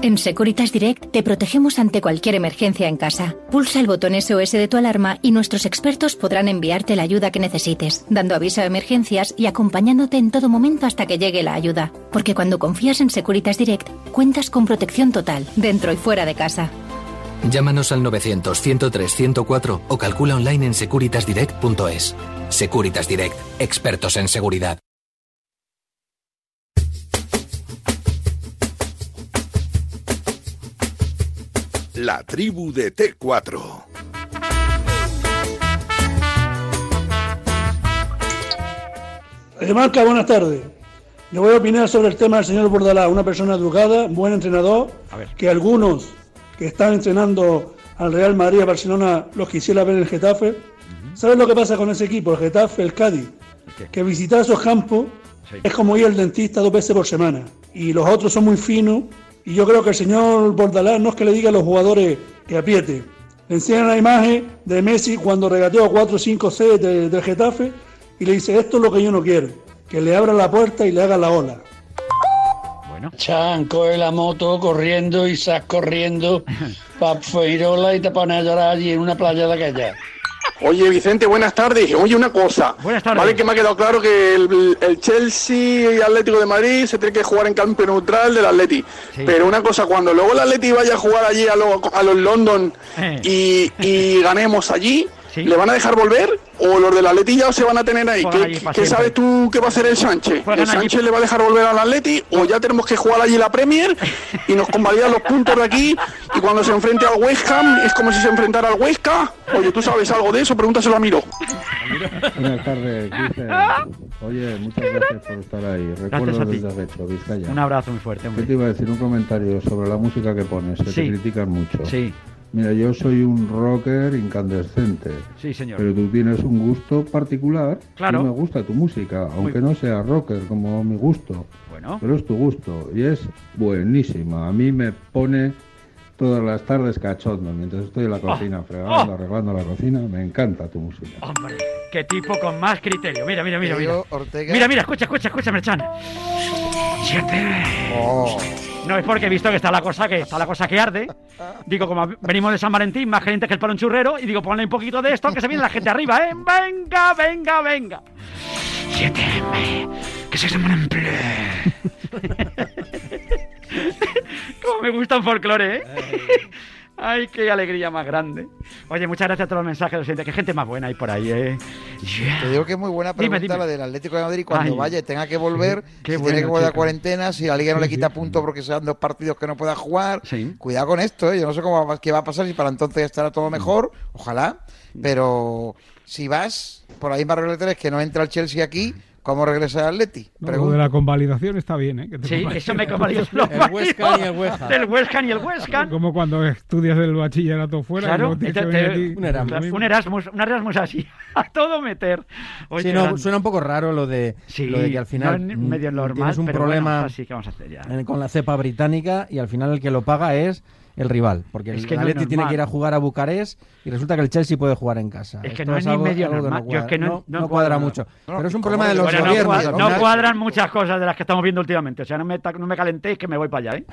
En Securitas Direct te protegemos ante cualquier emergencia en casa. Pulsa el botón SOS de tu alarma y nuestros expertos podrán enviarte la ayuda que necesites, dando aviso a emergencias y acompañándote en todo momento hasta que llegue la ayuda. Porque cuando confías en Securitas Direct, cuentas con protección total, dentro y fuera de casa. Llámanos al 900-103-104 o calcula online en securitasdirect.es. Securitas Direct, expertos en seguridad. La tribu de T4. Radio Marca, buenas tardes. Yo voy a opinar sobre el tema del señor Bordalá, una persona educada, buen entrenador, que algunos que están entrenando al Real Madrid a Barcelona los quisiera ver en el Getafe. ¿Sabes lo que pasa con ese equipo, el Getafe, el Cádiz? Que visitar esos campos es como ir al dentista dos veces por semana. Y los otros son muy finos. Y yo creo que el señor Bordalá no es que le diga a los jugadores que apriete. Le enseñan la imagen de Messi cuando regateó a 4 o 5 C de- del Getafe y le dice, esto es lo que yo no quiero, que le abra la puerta y le haga la ola. Chan, coge la moto corriendo y sas corriendo para Feirola y te pones a llorar allí en una playa de aquella. Oye, Vicente, buenas tardes. Oye, una cosa. Buenas tardes. Vale que me ha quedado claro que el, el Chelsea y Atlético de Madrid se tiene que jugar en campo neutral del Atleti. Pero una cosa, cuando luego el Atleti vaya a jugar allí a, lo- a los London Eh. y, y ganemos allí, ¿Le van a dejar volver o los del Atleti ya se van a tener ahí? ¿Qué, qué sabes tú que va a hacer el Sánchez? Juegan ¿El allí- Sánchez le va a dejar volver al Atleti o ya tenemos que jugar allí la Premier y nos convalidan los puntos de aquí y cuando se enfrente al West Ham es como si se enfrentara al Huesca? Oye, ¿tú sabes algo de eso? Pregúntaselo a Miro. Buenas tardes, Cristian. Oye, muchas gracias por estar ahí. Ti. desde Retro, Vizcaya. Un abrazo muy fuerte, ¿Qué hombre. te iba a decir? Un comentario sobre la música que pones, que Sí. te critican mucho. Sí. Mira, yo soy un rocker incandescente. Sí, señor. Pero tú tienes un gusto particular. Claro. Y me gusta tu música, aunque no sea rocker como mi gusto. Bueno. Pero es tu gusto y es buenísima. A mí me pone todas las tardes cachondo mientras estoy en la cocina fregando, oh. arreglando la cocina. Me encanta tu música. Hombre, qué tipo con más criterio. Mira, mira, mira, mira. Ortega. Mira, mira, escucha, escucha, escucha, Merchan. Siete. Oh. No es porque he visto que está la cosa que está la cosa que arde. Digo, como venimos de San Valentín, más gente que el palo churrero, y digo, ponle un poquito de esto que se viene la gente arriba, ¿eh? Venga, venga, venga. Siete. Que se llaman en Como me gusta un folclore, ¿eh? Ay, qué alegría más grande. Oye, muchas gracias a todos los mensajes, lo siento. Qué gente más buena hay por ahí, ¿eh? Te digo que es muy buena pregunta dime. la del Atlético de Madrid cuando Ay. vaya y tenga que volver, Qué si bueno, tiene que guardar chica. cuarentena, si la liga no le quita puntos porque sean dos partidos que no pueda jugar. Cuidado con esto, ¿eh? yo no sé cómo va, qué va a pasar, si para entonces estará todo mejor, ojalá, pero si vas por regla de tres que no entra el Chelsea aquí, ¿cómo regresa el Atleti? No, lo de la convalidación está bien, ¿eh? Que te Sí, eso me convalida. El Ham y el. Del West Ham y el Ham. Como cuando estudias el bachillerato fuera. Claro, te- te- aquí. un Erasmus. Un Erasmus, un Erasmus así, a todo meter. Oye, Sí, no, suena un poco raro lo de, Sí, lo de que al final no es mm, medio normal, tienes un pero problema bueno, así que vamos a hacer ya. con la cepa británica y al final el que lo paga es el rival, porque Es el no Atleti tiene que ir a jugar a Bucarest y resulta que el Chelsea puede jugar en casa. Es que Esto no es ni algo- medio algo que normal. Yo es que no- no, no no cuadra cuadra. mucho. No, Pero es un ¿cómo problema de los Bueno, no, gobiernos. cuadra- al no cuadran muchas cosas de las que estamos viendo últimamente. O sea, no me, no me calentéis que me voy para allá, ¿eh?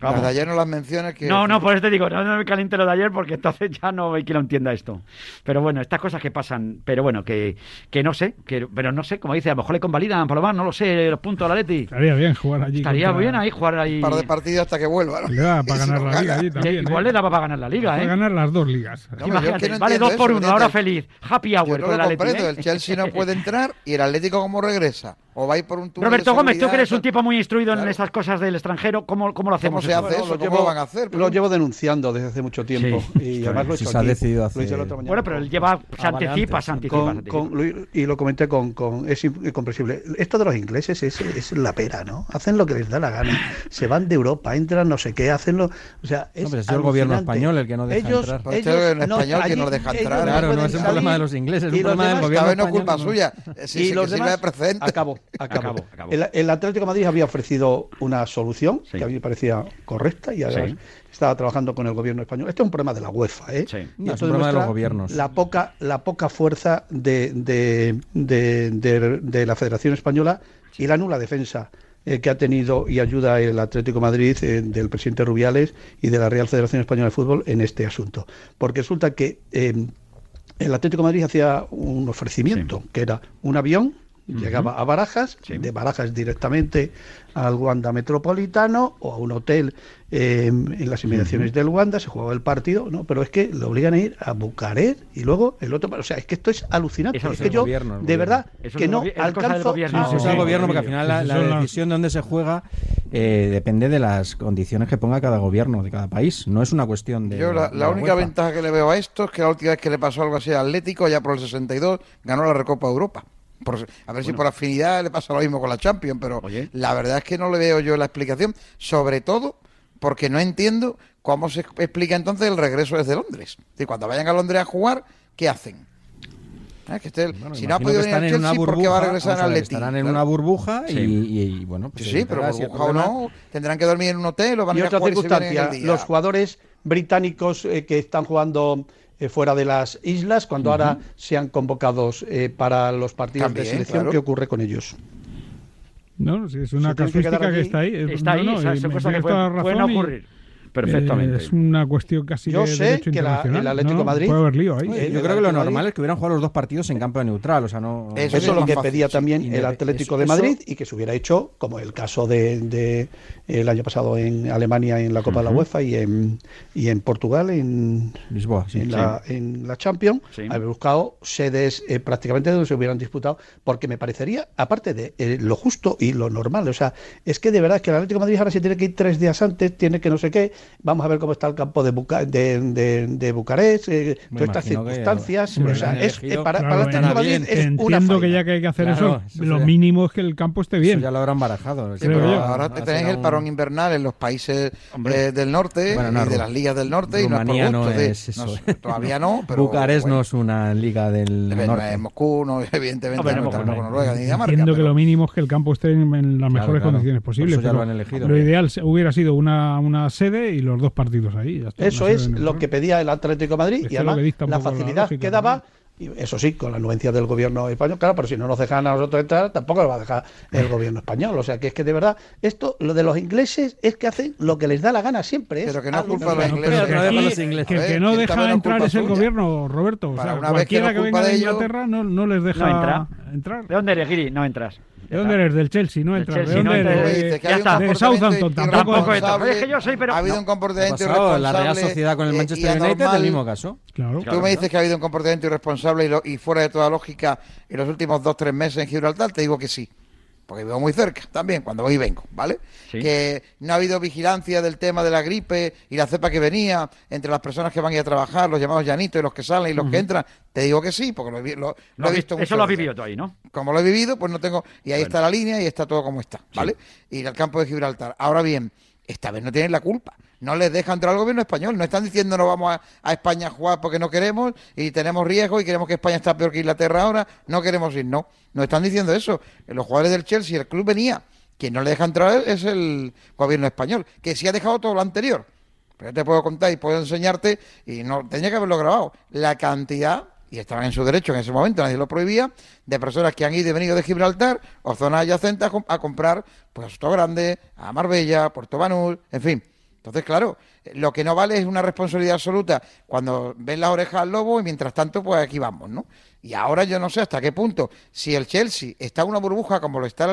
Las de ayer no las mencionas que... No, no, por eso te digo, no, no me caliente lo de ayer porque entonces ya no hay quien lo entienda esto. Pero bueno, estas cosas que pasan, pero bueno, que, que no sé, que, pero no sé, como dice, a lo mejor le convalidan, Palomar, no lo sé, los puntos a la Leti. Estaría bien jugar allí. Estaría contra- bien ahí jugar ahí. Un par de partidos hasta que vuelva, ¿no? Le da Y para si ganar la liga allí también. Igual ¿eh? le daba para ganar la liga, Para ¿eh? ganar las dos ligas. No, yo Imagínate, no vale dos por eso, uno, no ahora feliz. Happy Yo hour no con lo el comprendo, ¿eh? el Chelsea no puede entrar y el Atlético cómo regresa. O va a ir por un Roberto Gómez, tú que eres un tipo muy instruido en estas cosas del extranjero, ¿cómo, cómo lo hacemos? se eso? hace eso? lo ¿Cómo llevo, lo van a hacer? Lo llevo denunciando desde hace mucho tiempo. Sí. Y además lo he Si hecho se ha decidido Lo hace- hice la otra mañana Bueno, pero él lleva, se Ah, anticipa, se anticipa. con- se anticipa. con- lo- y lo comenté con, con es incomprensible. Esto de los ingleses es, es la pera, ¿no? Hacen lo que les da la gana. Se van de Europa, entran no sé qué, hacen lo, o sea, es No, pero es el gobierno español el que no deja ellos, entrar. Este gobierno no, español que no deja ellos entrar. Claro, no es un problema de los ingleses, es un problema del gobierno no es culpa suya. Eh, que sirve de precedente. acabó, acabó. Acabó, acabó. El, el Atlético de Madrid había ofrecido una solución Sí. que a mí me parecía correcta y además Sí. estaba trabajando con el gobierno español. Este es un problema de la UEFA, ¿eh? Sí. No, es un problema de los gobiernos. La poca, la poca fuerza de, de, de- de- de la Federación Española y la nula defensa eh, que ha tenido y ayuda el Atlético de Madrid eh, del presidente Rubiales y de la Real Federación Española de Fútbol en este asunto. Porque resulta que eh, el Atlético de Madrid hacía un ofrecimiento, que era un avión, llegaba a Barajas, de Barajas directamente al Wanda Metropolitano o a un hotel eh, en las inmediaciones del Wanda, se jugaba el partido, ¿no? Pero es que le obligan a ir a Bucarest y luego el otro, o sea, es que esto es alucinante, Eso es es que el yo gobierno, de verdad Eso que no alcanzo gobierno. Sí, sí, es sí, el sí. gobierno, porque al final la, Sí, la decisión de dónde se juega eh, depende de las condiciones que ponga cada gobierno de cada país. No es una cuestión de. Yo la, de la única UEFA. ventaja que le veo a esto es que la última vez que le pasó algo así al Atlético, ya por el 62, ganó la Recopa de Europa. Por- a ver si por afinidad le pasa lo mismo con la Champions, pero Oye. la verdad es que no le veo yo la explicación, sobre todo porque no entiendo cómo se explica entonces el regreso desde Londres. Es decir, cuando vayan a Londres a jugar, ¿qué hacen? Ah, que esté el- Bueno, si no ha podido venir una Chelsea, ¿por qué va a burbuja, regresar a al Atleti? Estarán en Claro. una burbuja y, Sí. y- y, bueno, pues Sí, sí, pero burbuja o no, tendrán que dormir en un hotel o van a y ir a otra jugar y se vienen en circunstancia, el día. los jugadores británicos eh, que están jugando eh, fuera de las islas, cuando ahora sean convocados eh, para los partidos También, de selección, claro. ¿qué ocurre con ellos? No, es una que casuística que, está ahí. Es- Está no, ahí, no, o sea, son cosas que pueden, pueden ocurrir. Perfectamente. Eh, es una cuestión casi Yo de sé derecho que la- el Atlético No, Madrid- Puede haber lío ahí. Oye, el yo creo que lo normal Madrid- es que hubieran jugado los dos partidos en campo neutral, o sea, no... Eso, es lo que fácil, pedía sí. también el Atlético eso- de eso- Madrid y que se hubiera hecho como el caso de, de el año pasado en Alemania en la Copa de la. UEFA y en, y en Portugal en Lisboa, sí. en, la, en la Champions, Sí. haber buscado sedes eh, prácticamente donde se hubieran disputado, porque me parecería, aparte de eh, lo justo y lo normal, o sea, es que de verdad es que el Atlético de Madrid ahora se tiene que ir tres días antes, tiene que no sé qué, vamos a ver cómo está el campo de, Buca- de, de, de Bucarest, eh, todas estas que circunstancias, lo o sea, es, elegido. eh, para, Claro, para el Atlético Madrid es una entiendo que ya que hay que hacer Claro, eso, eso lo mínimo es que el campo esté bien. Eso ya lo habrán barajado. Sí, pero yo. ahora No tenéis el un- parón invernal en los países Hombre. eh, del norte Bueno, no, y de las ligas del norte y no Rumanía no es eso, todavía no, pero Bucarest bueno, no es una liga del no norte. es Moscú, no, evidentemente no, no, tampoco no, Noruega ni Dinamarca. Entiendo que lo mínimo es que el campo esté en, las mejores condiciones posibles. eso ya pero lo han elegido. Lo ideal hubiera sido una, una y los dos partidos ahí. ya está, Eso es lo que pedía el Atlético de Madrid Es y además la la facilidad lógica que daba, y eso sí, con la anuencia del gobierno español, claro, pero si no nos dejan a nosotros entrar, tampoco lo va a dejar el gobierno español. O sea que es que de verdad, esto, lo de los ingleses es que hacen lo que les da la gana siempre. Pero que no es algo culpa de los No, ingleses. pero que no dejan aquí- los ingleses. que el A que ver, no ¿quién deja entrar es el suya? gobierno, Roberto. O sea, una vez que cualquiera no que, venga de Inglaterra no, no les deja No entra. Entrar. ¿De dónde eres, Giri? No entras. ¿De dónde eres? Del Chelsea, no Del entras. ¿De dónde no eres? entras. Ya está. de comportamiento Southampton, tampoco entras. Es que yo soy, pero- Ha habido no. un comportamiento irresponsable. La Real Sociedad con el Manchester United, anormal. el mismo caso. Claro. Tú me dices que ha habido un comportamiento irresponsable y, lo- y fuera de toda lógica en los últimos dos tres meses en Gibraltar, te digo que sí. Porque vivo muy cerca también, cuando voy y vengo, ¿vale? Sí. Que no ha habido vigilancia del tema de la gripe y la cepa que venía entre las personas que van a ir a trabajar, los llamados llanitos y los que salen y los que entran. Te digo que sí, porque lo, he vi- lo- lo Lo he has visto Eso lo has veces. vivido tú ahí, ¿no? Como lo he vivido, pues no tengo. Y ahí está la línea y está todo como está, ¿vale? Y el campo de Gibraltar. Ahora bien, esta vez no tienen la culpa. No les deja entrar al gobierno español. No están diciendo no vamos a, España a jugar porque no queremos y tenemos riesgo y queremos que España está peor que Inglaterra ahora. No queremos ir. No, no están diciendo eso. Los jugadores del Chelsea, el club venía. Quien no le deja entrar es el gobierno español, que sí ha dejado todo lo anterior. Pero te puedo contar y puedo enseñarte, y no tenía que haberlo grabado, la cantidad, y estaban en su derecho en ese momento, nadie lo prohibía, de personas que han ido y venido de Gibraltar o zonas adyacentes a, com- a comprar, pues a Soto Grande, a Marbella, Puerto Banús, en fin. Entonces, claro, lo que no vale es una responsabilidad absoluta cuando ven las orejas al lobo y mientras tanto, pues aquí vamos, ¿no? Y ahora yo no sé hasta qué punto, si el Chelsea está en una burbuja como lo está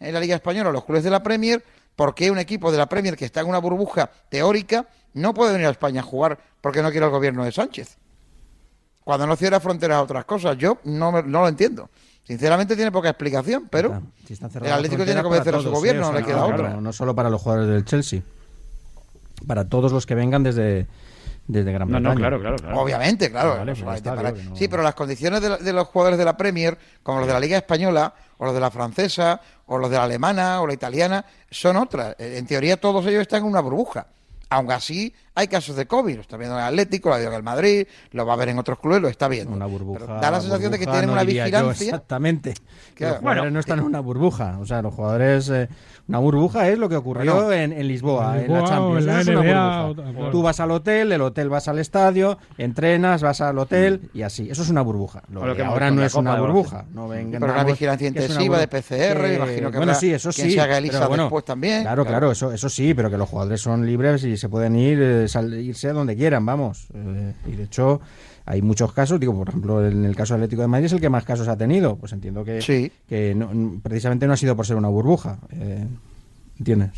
en la Liga Española, los clubes de la Premier, ¿por qué un equipo de la Premier que está en una burbuja teórica no puede venir a España a jugar porque no quiere el gobierno de Sánchez? Cuando no cierra fronteras a otras cosas, yo no, me- no lo entiendo. Sinceramente tiene poca explicación, pero Si están el Atlético tiene que obedecer a su gobierno. O no le queda no, otra. No, no solo para los jugadores del Chelsea, para todos los que vengan desde, desde Gran No, no, Bretaña. claro, claro, claro. Obviamente, claro. Vale, no pues está, para- no- Sí, pero las condiciones de, la- de los jugadores de la Premier, como los de la Liga Española, o los de la francesa, o los de la alemana, o la italiana, son otras. En teoría todos ellos están en una burbuja. Aún así, hay casos de COVID. Lo está viendo en el Atlético, lo ha visto en el Madrid, lo va a ver en otros clubes, lo está viendo. Una burbuja. Pero da la sensación de que tienen no una vigilancia. exactamente. Que. Los jugadores Bueno, no están en una burbuja. O sea, los jugadores. eh, una burbuja es lo que ocurrió Bueno. en, en Lisboa, En en, la Champions. en la es una burbuja. o-. Tú vas al hotel, del hotel vas al estadio, entrenas, vas al hotel y así. Eso es una burbuja. Lo que ahora no es una burbuja. No vengan, Pero una vigilancia intensiva de. PCR, Que- imagino que Bueno, habrá sí, eso quien sí. se haga pero ELISA bueno, después también. Claro, Claro. claro, eso, eso sí, pero que los jugadores son libres y se pueden ir, eh, sal- irse a donde quieran, vamos. Eh, y de hecho, hay muchos casos, digo, por ejemplo, en el caso Atlético de Madrid es el que más casos ha tenido. Pues entiendo que, Sí. que no- precisamente no ha sido por ser una burbuja. Eh, ¿Entiendes?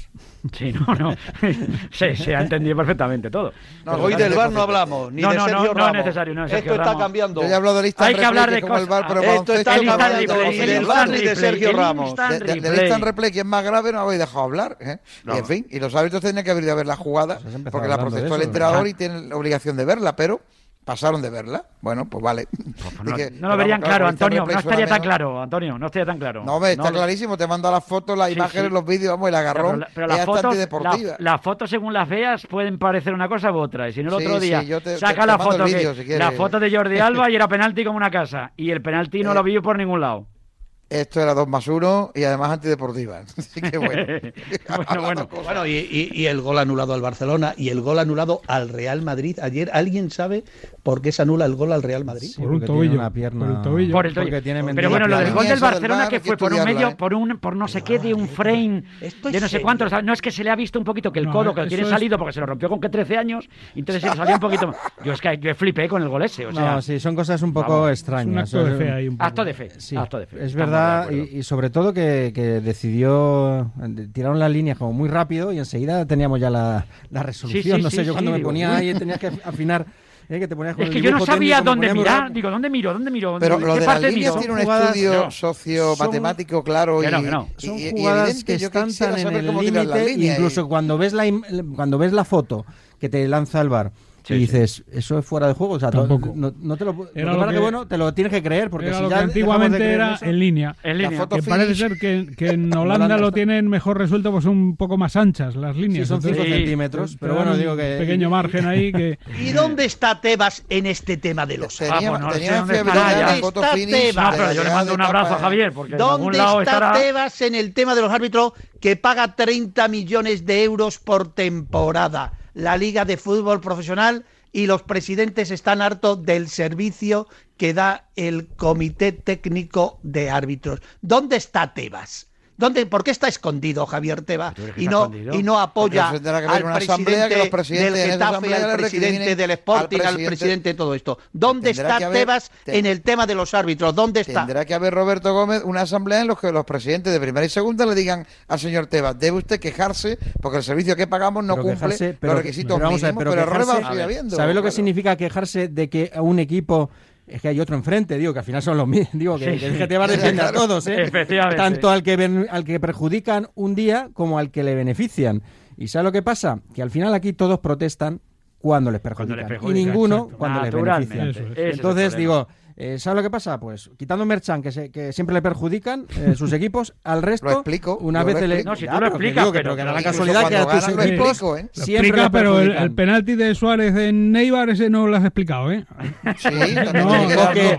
Sí, no, no. se, se ha entendido perfectamente todo. No, Hoy del bar no hablamos, ni No, de no, no, Sergio no es Ramos. necesario, no es Sergio Esto está Ramos. cambiando. Yo ya he hablado de instant Hay que hablar de cosas- bar, pero Esto está cambiando, ni del bar ni de Sergio Ramos. De- de- del instant replay, que es más grave, no habéis dejado hablar. ¿eh? Y en fin, y los árbitros tienen que haber ido a ver la jugada, Pues porque la de protestó el entrenador y tienen la obligación de verla, pero pasaron de verla. Bueno, pues vale. No, Dije, no lo verían claro, Antonio. No estaría tan claro, Antonio. No estaría tan claro. No, hombre, está clarísimo. Te mando las fotos, las Sí, imágenes, sí. los vídeos, vamos, el agarrón. pero la- pero las fotos, la- las fotos, según las veas, pueden parecer una cosa u otra. Y si no, el otro sí, día te- saca te- la te foto, el que- si la foto de Jordi Alba y era penalti como una casa. Y el penalti no Eh, lo vi por ningún lado. Esto era 2 más 1 y además antideportiva. Así que bueno. bueno, bueno. Bueno, y, y- y el gol anulado al Barcelona y el gol anulado al Real Madrid. Ayer, ¿alguien sabe ¿por qué se anula el gol al Real Madrid? por un tobillo. una pierna- por el tobillo. Por el tobillo. Porque Pero bueno, lo del gol del Barcelona que fue por un medio, ¿eh? por un, por no sé qué de un frame Esto es de no sé cuánto. o sea, no es que se le ha visto un poquito que el No, codo que lo tiene es- salido porque se lo rompió con que 13 años, entonces se le salió un poquito. Yo es que yo flipé con el gol ese. O sea, no, sí, son cosas un poco vamos, extrañas. Un acto de fe ahí un poco. acto de fe. Sí, acto de fe. es verdad, de y, y sobre todo que, que decidió, tiraron las líneas como muy rápido y enseguida teníamos ya la, la resolución. sí, no sí, sé, yo sí, cuando me digo, ponía ahí tenías que afinar, eh, que te ponías con Es el que yo no sabía técnico, dónde mirar. Digo, ¿dónde miro? ¿Dónde miro? Pero ¿Qué lo de las líneas tiene un estudio No. socio-matemático claro y, Que no, que no. y- Son y- jugadas que Yo están tan en el límite, líneas. incluso cuando ves la im- cuando ves la foto que te lanza el bar Sí, y sí. dices, eso es fuera de juego, o sea, Tampoco. no, no te lo lo Era que lo pasa que- que, bueno, te lo tienes que creer porque Era si lo que ya de antiguamente era eso- en línea. En línea. foto Que parece ser que, que en Holanda Holanda lo tienen mejor resuelto, pues son un poco más anchas las líneas. Sí, son Entonces, 5 Sí. centímetros, pero bueno, digo que pequeño margen ahí que ¿Y dónde está Tebas en este tema de los Tenía, Ah, pues no dónde la ya. foto ¿Dónde finish. está No, de pero la yo le mando un abrazo a. Javier, porque ¿Dónde está. Tebas en el tema de los árbitros que paga 30 millones de euros por temporada? La Liga de Fútbol Profesional y los presidentes están hartos del servicio que da el Comité Técnico de Árbitros. ¿Dónde está Tebas? ¿Dónde, ¿Por qué está escondido Javier Tebas ¿Tú crees que y no, escondido? y no apoya Porque tendrá que haber al una asamblea que los presidente presidentes del Getafe, asamblea al presidente del Sporting, al presidente- presidente de todo esto? ¿Dónde está haber- Tebas te- en el tema de los árbitros? ¿Dónde está? Tendrá que haber Roberto Gómez una asamblea en la que los presidentes de primera y segunda le digan al señor Tebas, debe usted quejarse porque el servicio que pagamos no Pero cumple quejarse, pero- los requisitos pero vamos a ver, mínimos, pero pero, quejarse- va a seguir habiendo. ¿Sabes lo que claro. significa quejarse de que un equipo es que hay otro enfrente, digo, que al final son los mismos, digo, que, Sí, que el GT va a defiender a todos, ¿eh? Efectivamente. Tanto al que, ben- al que perjudican un día como al que le benefician. ¿Y sabes lo que pasa? Que al final aquí todos protestan cuando les perjudican, les y ninguno exacto. cuando les. Eso es. Entonces digo, eh, ¿sabes lo que pasa? Pues quitando Merchan, que, se- que siempre le perjudican eh, sus equipos, al resto, Lo explico, una vez lo le... explico. No, si Ya, tú lo pero que explicas, que- pero- que da la casualidad que a tus ganan lo equipos explico, ¿eh? Siempre explica, pero el, el penalti de Suárez en Neibar ese no lo has explicado, ¿eh? Sí, también No, que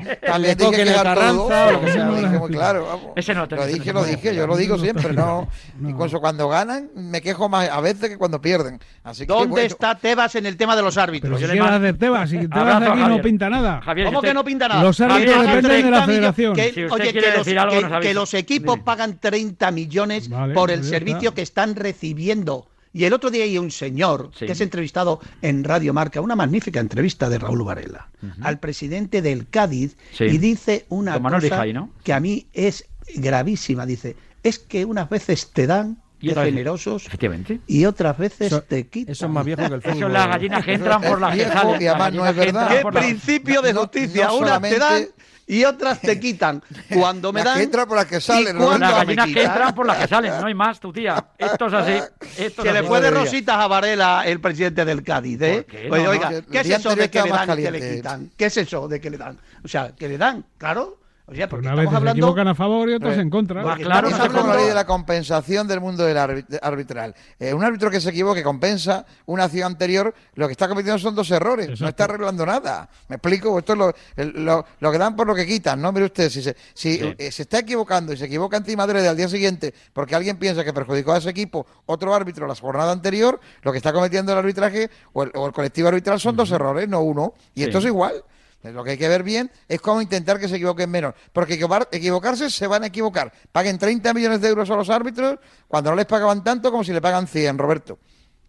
que el. Carranza lo que sea. Claro, vamos. Ese no te- Lo dije, no lo dije, yo lo digo siempre, no. Incluso cuando ganan, me quejo más a veces que cuando pierden. Así que, ¿Dónde bueno, está Tebas en el tema de los Pero árbitros? si yo le quieres mando- hacer Tebas, si Tebas Abrazo, aquí no pinta nada. Javier, ¿Cómo que no pinta nada? Los árbitros dependen de la 30 millones- federación. que- Si oye, que los, decir algo, que- nos avisa. que los equipos Dime. pagan 30 millones Vale, por el pues servicio está. que están recibiendo. Y el otro día hay un señor Sí. que es entrevistado en Radio Marca, una magnífica entrevista de Raúl Varela, al presidente del Cádiz, Sí. y dice una cosa que a mí es gravísima. Dice, es que unas veces te dan de veces- generosos Efectivamente. y otras veces Eso- te quitan. Eso es más viejo que el fútbol. Eso es las gallinas que entran por las que viejo y además no es que verdad. ¡Qué las- principio de no- justicia! no Unas te dan y otras te quitan. Cuando me Las que dan... entran por las que salen, y cuando Las gallinas que entran por las que salen, no hay más, tu tía. Esto es así. Esto es Se le así. fue de debería. rositas a Varela, el presidente del Cádiz, ¿eh? ¿Por qué? Oye, No, oiga, no, ¿qué es eso de que le dan y que le quitan? ¿Qué es eso de que le dan? O sea, que le dan, claro. Oye, porque Una estamos vez se hablando... equivocan a favor y otras en contra. Pues claro, Estamos hablando cómo- de la ley de la compensación del mundo del arbit- arbitral. Eh, un árbitro que se equivoque compensa una acción anterior, lo que está cometiendo son dos errores, no está arreglando nada. ¿Me explico? Esto es lo, el- lo- lo que dan por lo que quitan, ¿no? Mire usted, si se, si, Sí. eh, se está equivocando y se equivoca encima de al día siguiente porque alguien piensa que perjudicó a ese equipo otro árbitro la jornada anterior, lo que está cometiendo el arbitraje o el, o el colectivo arbitral son dos errores, no uno. Y Sí. esto es igual. Lo que hay que ver bien es cómo intentar que se equivoquen menos. Porque equivocar- equivocarse se van a equivocar. Paguen 30 millones de euros a los árbitros cuando no les pagaban tanto como si le pagan 100, Roberto.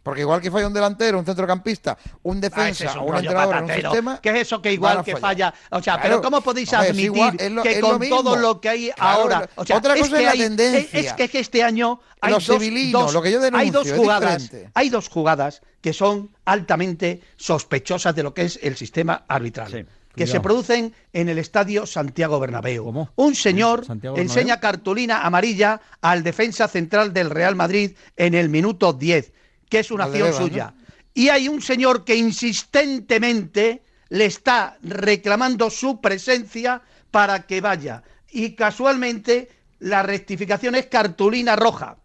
Porque igual que falla un delantero, un centrocampista, un Ah, defensa es un o un entrenador en un sistema. ¿Qué es eso que igual a que falla? O sea, Claro. pero ¿cómo podéis admitir igual, es lo- que lo con todo lo que hay Claro, ahora... O sea, otra es cosa que es la hay- tendencia. Es, que, que este año hay dos, dos- lo que yo hay denuncio, dos es jugadas, hay dos jugadas que son altamente sospechosas de lo que es el sistema arbitral. Sí. Que Cuidado. se producen en el estadio Santiago Bernabéu. ¿Cómo? Un señor enseña cartulina amarilla al defensa central del Real Madrid en el minuto 10, que es una acción suya. Y hay un señor que insistentemente le está reclamando su presencia para que vaya. Y casualmente la rectificación es cartulina roja,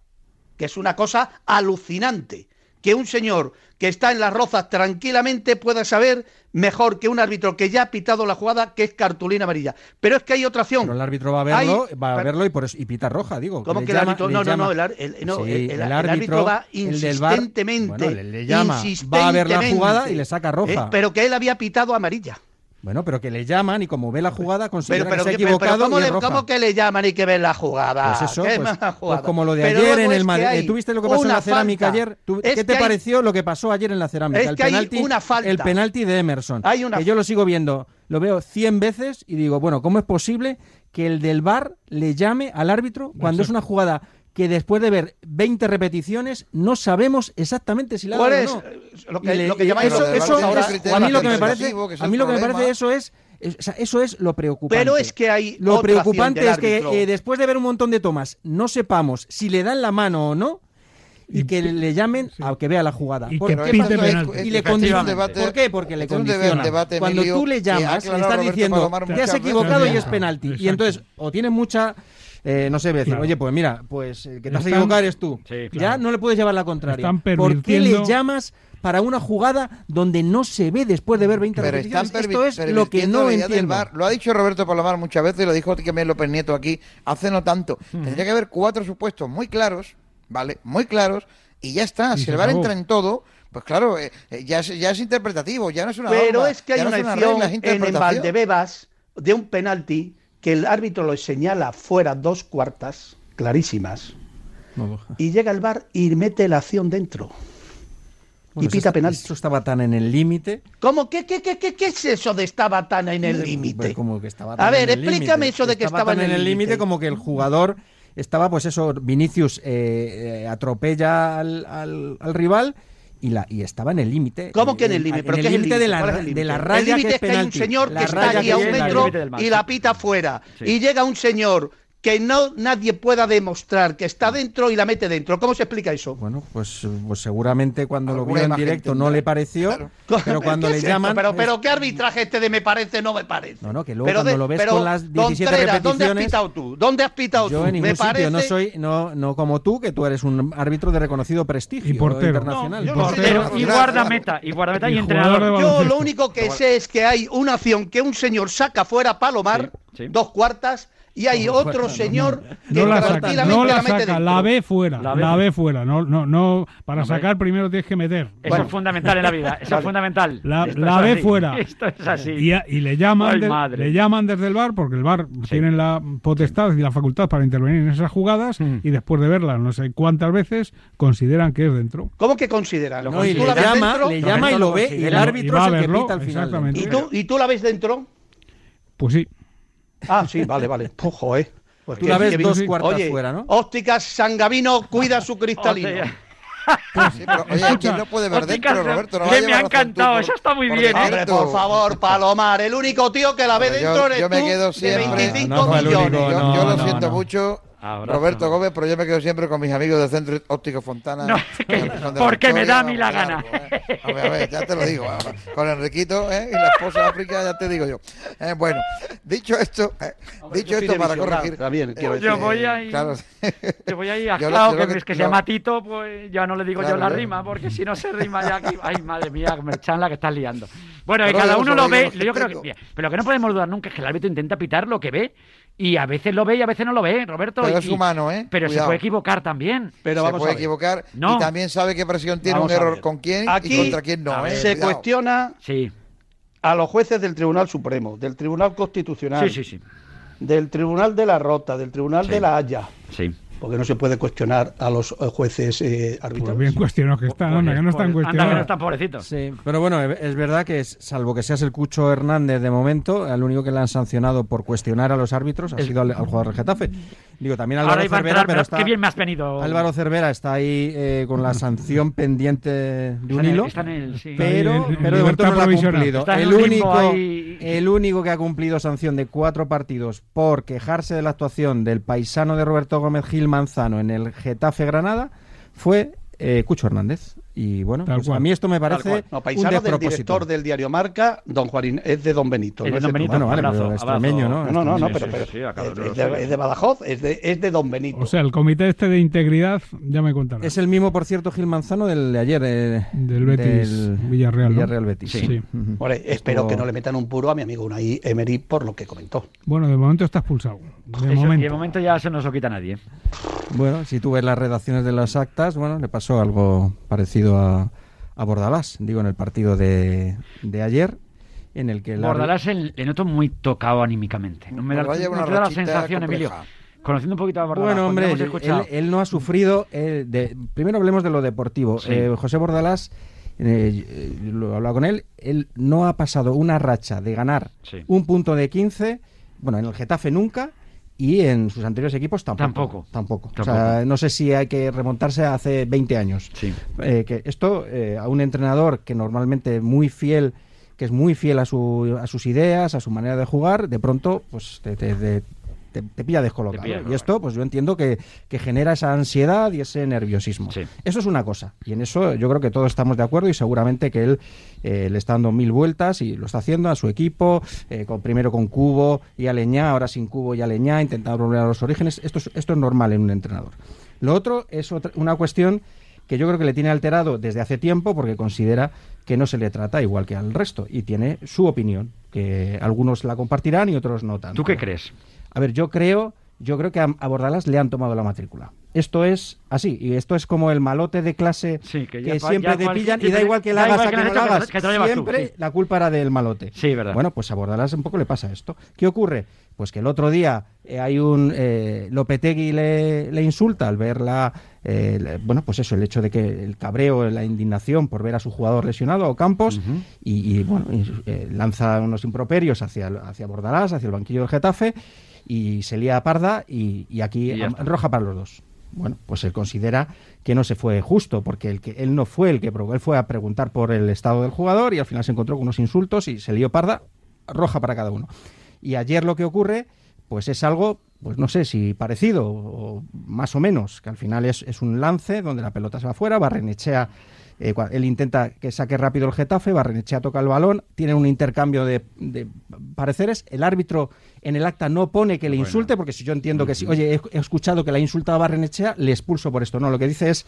que es una cosa alucinante. Que un señor que está en las rozas tranquilamente pueda saber mejor que un árbitro que ya ha pitado la jugada que es cartulina amarilla. Pero es que hay otra opción. Pero el árbitro va a verlo, va a verlo y por eso y pita roja, digo. ¿Cómo que el llama- árbitro? No, no, no, el, ar- el- no, Sí, el- el- el árbitro va el del VAR, insistentemente. bueno, le, le llama, va a ver la jugada y le saca roja. Eh, pero que él había pitado amarilla. Bueno, pero que le llaman y como ve la jugada considera Pero, pero, que se ha pero equivocado ¿cómo, y es le- roja. cómo que le llaman y que ven la jugada? Pues eso, ¿Qué pues, pues jugada? como lo de ayer en el Madrid. ¿Tú viste lo que pasó en la cerámica ayer? ¿Tú- Es ¿Qué te hay- pareció lo que pasó ayer en la cerámica? Es el que hay penalti, una falta. El penalti de Emerson. Hay una- Que yo lo sigo viendo, lo veo 100 veces y digo, bueno, ¿cómo es posible que el del VAR le llame al árbitro cuando es una jugada que después de ver 20 repeticiones no sabemos exactamente si la ¿Cuál es? o no? Eh, lo que- le- lo llamáis eso, eso es- a mí lo que me parece, que es a mí lo que me parece eso es, es- o sea, eso es lo preocupante. Pero es que hay Lo otra preocupante es que eh, después de ver un montón de tomas no sepamos si le dan la mano o no y que le llamen a que vea la jugada. Y ¿Por que qué penalti. Y le condiciona. Debate- ¿Por qué? Porque le es condiciona. debate, Cuando tú le llamas, le estás Roberto diciendo te has equivocado y es Exacto. penalti. Y entonces, o tienes mucha... eh, no sé, decir, Claro. oye, pues mira, pues el que te has Están- equivocado eres tú. Sí, Ya no le puedes llevar la contraria. Están ¿Por qué le llamas para una jugada donde no se ve después de ver 20 Pero están repeticiones? Esto es lo que no entiendo. Lo ha dicho Roberto Palomar muchas veces y lo dijo también López Nieto aquí hace no tanto. Tendría que haber cuatro supuestos muy claros, ¿vale? Muy claros y ya está. Y si el VAR acabó. entra en todo, pues claro, eh, eh, ya, es, ya es interpretativo, ya no es una Pero es que hay no una es una acción regla, es en, en interpretación. Valdebebas de un penalti que el árbitro lo señala fuera dos cuartas, clarísimas, y llega el bar y mete la acción dentro. Bueno, y pita penalti. Eso estaba tan en el límite. ¿Cómo? ¿Qué, qué, qué, qué, qué es eso de estaba tan en el Pues límite? como que estaba A ver, en el explícame eso de que estaba tan en el límite como que el jugador estaba, pues eso, Vinicius eh, eh, atropella al, al- al rival y, la, y estaba en el límite. ¿Cómo que en el límite? ¿Pero en el límite de la, ¿Cuál es el de la límite? raya El límite que es que hay un señor La que está allí a un metro y la pita fuera. Y llega un señor que no nadie pueda demostrar que está dentro y la mete dentro. ¿Cómo se explica eso? Bueno, pues, pues seguramente cuando lo vio en directo no le pareció, pero cuando ¿Qué le es llaman... Pero, es- qué arbitraje este de me parece, no me parece. No, no, que luego Pero cuando de- lo ves pero, con las 17 Contreras, ¿Dónde has repeticiones... pitado tú? ¿Dónde has pitado Yo tú? en ningún me sitio, parece... no soy, no, no como tú, que tú eres un árbitro de reconocido prestigio Y portero. internacional. No, yo Y no sé, portero. pero- Y guardameta, y guardameta y, Y entrenador. Yo lo único que sé es que hay una acción que un señor saca fuera a Palomar, Sí, sí. dos cuartas, y hay otro señor que No la saca, no la saca, dentro. la ve fuera, La la ve. fuera. No, no, no, para sacar primero tienes que meter. Eso Bueno. es fundamental en la vida, eso es fundamental. La, ve fuera. Esto es así. Y, le llaman de- le llaman desde el bar porque el bar tienen la potestad y la facultad para intervenir en esas jugadas Mm. y después de verlas no sé cuántas veces consideran que es dentro. ¿Cómo que consideran? No, y ¿Tú le la llama, dentro? le llama y lo ve, y el árbitro es el que pita al final. exactamente. ¿Y tú, ¿Y tú la ves dentro? Pues sí. Ah, sí, vale, vale. Ojo, eh. Pues Tú que- la ves que bien. dos cuartas Oye, fuera, ¿no? Ópticas Sangavino cuida su cristalino. Hostia. Sí, pero, oye, ¿quién no puede ver dentro, Roberto? No que me ha encantado, eso está muy bien, ¿eh? Hombre, defecto. por favor, Palomar, el único tío que la ve Pero yo- dentro eres yo me tú quedo de siempre- 25 No, no, el único, millones. Yo, yo lo no, siento no. mucho, Abrazo. Roberto Gómez, pero yo me quedo siempre con mis amigos del Centro Óptico Fontana. No, que- porque me da a mí la gana. eh. A ver, a ver, ya te lo digo. Con Enriquito ¿eh? y la esposa de África, ya te digo yo. Eh, bueno, dicho esto, eh, dicho esto para corregir. también, quiero eh, Yo voy ahí- Claro, Yo voy ahí a lo- Claro, yo que, lo que- es que se llama Tito, pues ya no le digo Claro, yo la yo- rima, porque si no se rima ya aquí. Ay, madre mía, Merchan la que estás liando. Bueno, que cada uno lo ve, yo creo que. Pero lo que no podemos dudar nunca es que el árbitro intenta pitar lo que ve. Y a veces lo ve y a veces no lo ve, Roberto. Pero y- es humano, ¿eh? Pero se puede equivocar también. Pero se puede a ver. equivocar No. y también sabe qué presión tiene Vamos un error con quién Aquí y contra quién no. eh, se cuidado. cuestiona Sí, a los jueces del Tribunal Supremo, del Tribunal Constitucional, sí, sí, sí. del Tribunal de la Rota, del Tribunal Sí. de la Haya, sí. Porque no se puede cuestionar a los eh, jueces eh, Pues arbitrales. bien cuestionados que están, anda, que no están Anda, que no cuestionados. están pobrecitos. Sí, pero bueno, es es verdad que es- salvo que seas el Cucho Hernández de momento, el único que le han sancionado por cuestionar a los árbitros ha Es- sido al, al jugador del Getafe. Digo, también Ahora Álvaro Cervera, entrar, pero está, qué bien me has venido. Álvaro Cervera está ahí eh, con la sanción pendiente de un hilo. está en el- sí. Pero, pero de momento no lo ha cumplido. El único, ahí. el único que ha cumplido sanción de cuatro partidos por quejarse de la actuación del paisano de Roberto Gómez Gil Manzano en el Getafe Granada fue eh, Cucho Hernández. Y bueno, Tal pues a mí esto me parece. No, un paisano del director del diario Marca, don Juanín, es de don Benito. Es no de don Benito. Bueno, vale, abrazo, pero extremeño, ¿no? No, no, no, Sí, pero, sí, es, de, es de Badajoz, es de, es de don Benito. O sea, el comité este de integridad, ya me contará. Es el mismo, por cierto, Gil Manzano del de ayer. eh, Del Betis Villarreal, ¿no? Villarreal Betis. Sí. Sí. Sí. Ujú. Hombre, espero Estuvo- que no le metan un puro a mi amigo Unai Emery por lo que comentó. Bueno, de momento está expulsado. De Eso, momento. Y de momento ya se lo quita nadie. Bueno, si tú ves las redacciones de las actas, bueno, le pasó algo parecido a, a Bordalás, digo, en el partido de, de ayer, en el que el Bordalás el- le noto muy tocado anímicamente. No me da, no la sensación, Emilio. Conociendo un poquito a Bordalás. Bueno, hombre, él, no ha sufrido. eh, de- primero hablemos de lo deportivo. Sí. Eh, José Bordalás, eh, eh, lo he hablado con él, él no ha pasado una racha de ganar Sí. un punto de 15, bueno, en el Getafe nunca. Y en sus anteriores equipos tampoco. Tampoco. Tampoco. O sea, no sé si hay que remontarse a hace 20 años. Sí. Eh, que esto eh, a un entrenador que normalmente muy fiel que es muy fiel a, su, a sus ideas, a su manera de jugar, de pronto pues te, te- te- te- te pilla descolocado. Te pilla y esto, pues yo entiendo que, que genera esa ansiedad y ese nerviosismo. Sí. Eso es una cosa. Y en eso yo creo que todos estamos de acuerdo y seguramente que él eh, le está dando mil vueltas y lo está haciendo a su equipo, eh, con, primero con Cubo y Aleñá, ahora sin Cubo y Aleñá, intentando volver a los orígenes. Esto es, esto es normal en un entrenador. Lo otro es otra- una cuestión que yo creo que le tiene alterado desde hace tiempo porque considera que no se le trata igual que al resto y tiene su opinión, que algunos la compartirán y otros no tanto. ¿Tú qué crees? A ver, yo creo, yo creo que a, a Bordalás le han tomado la matrícula. Esto es así, y esto es como el malote de clase que que, ya cua- siempre ya te pillan y da igual que la hagas a que no la hagas, tú, siempre sí. la culpa era del malote. Sí, verdad. Bueno, pues a Bordalás un poco le pasa esto. ¿Qué ocurre? Pues que el otro día eh, hay un eh, Lopetegui le, le insulta al ver la eh, le- bueno pues eso el hecho de que el cabreo la indignación por ver a su jugador lesionado a Campos y, y, bueno y, eh, lanza unos improperios hacia hacia Bordalás hacia el banquillo del Getafe y se lía a parda y, y aquí Y roja para los dos bueno, pues él considera que no se fue justo, porque el que él no fue el que provocó, él fue a preguntar por el estado del jugador y al final se encontró con unos insultos y se lió parda, roja para cada uno. Y ayer lo que ocurre, pues es algo, pues no sé si parecido o más o menos, que al final es, es un lance donde la pelota se va afuera, Barrenechea, eh, él intenta que saque rápido el Getafe, Barrenechea toca el balón, tienen un intercambio de, de pareceres, el árbitro en el acta no pone que le insulte, porque si yo entiendo que sí, oye, he, he escuchado que la ha insultado a Barrenechea, le expulso por esto. No, lo que dice es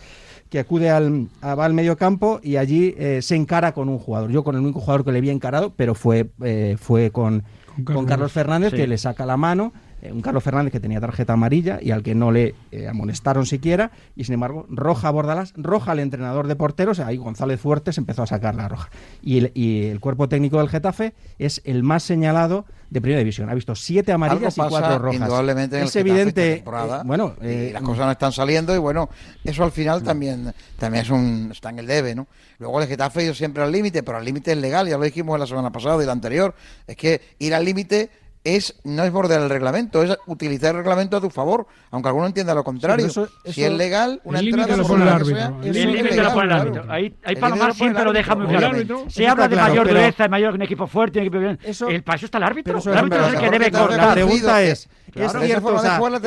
que acude al, a- va al medio campo y allí eh, se encara con un jugador. Yo con el único jugador que le había encarado, pero fue, eh, fue con, con Carlos, Carlos. Fernández, Sí. que le saca la mano. Eh, un Carlos Fernández que tenía tarjeta amarilla y al que no le eh, amonestaron siquiera, y sin embargo, roja a Bordalás, roja al entrenador de porteros, ahí González Fuertes empezó a sacar la roja. Y el, y el cuerpo técnico del Getafe es el más señalado de primera división. Ha visto siete amarillas Algo y cuatro rojas. indudablemente en es el evidente, temporada, eh, bueno, y eh, las cosas no están saliendo y bueno, eso al final también también es un está en el debe, ¿no? Luego el Getafe ha ido siempre al límite, pero al límite es legal, ya lo dijimos la semana pasada y la anterior, es que ir al límite es no es bordear el reglamento, es utilizar el reglamento a tu favor, aunque alguno entienda lo contrario. Sí, pero eso- si es legal, una el límite entrada lo por pone el árbitro. El límite lo pone el árbitro. Ahí, ahí Palomar siempre lo deja muy claro. Se habla de mayor pero- dureza, de mayor un equipo fuerte, un equipo bien. Eso- el paso está el árbitro. el árbitro es el que debe cortar. La pregunta es- es, claro, cierto, o sea, estamos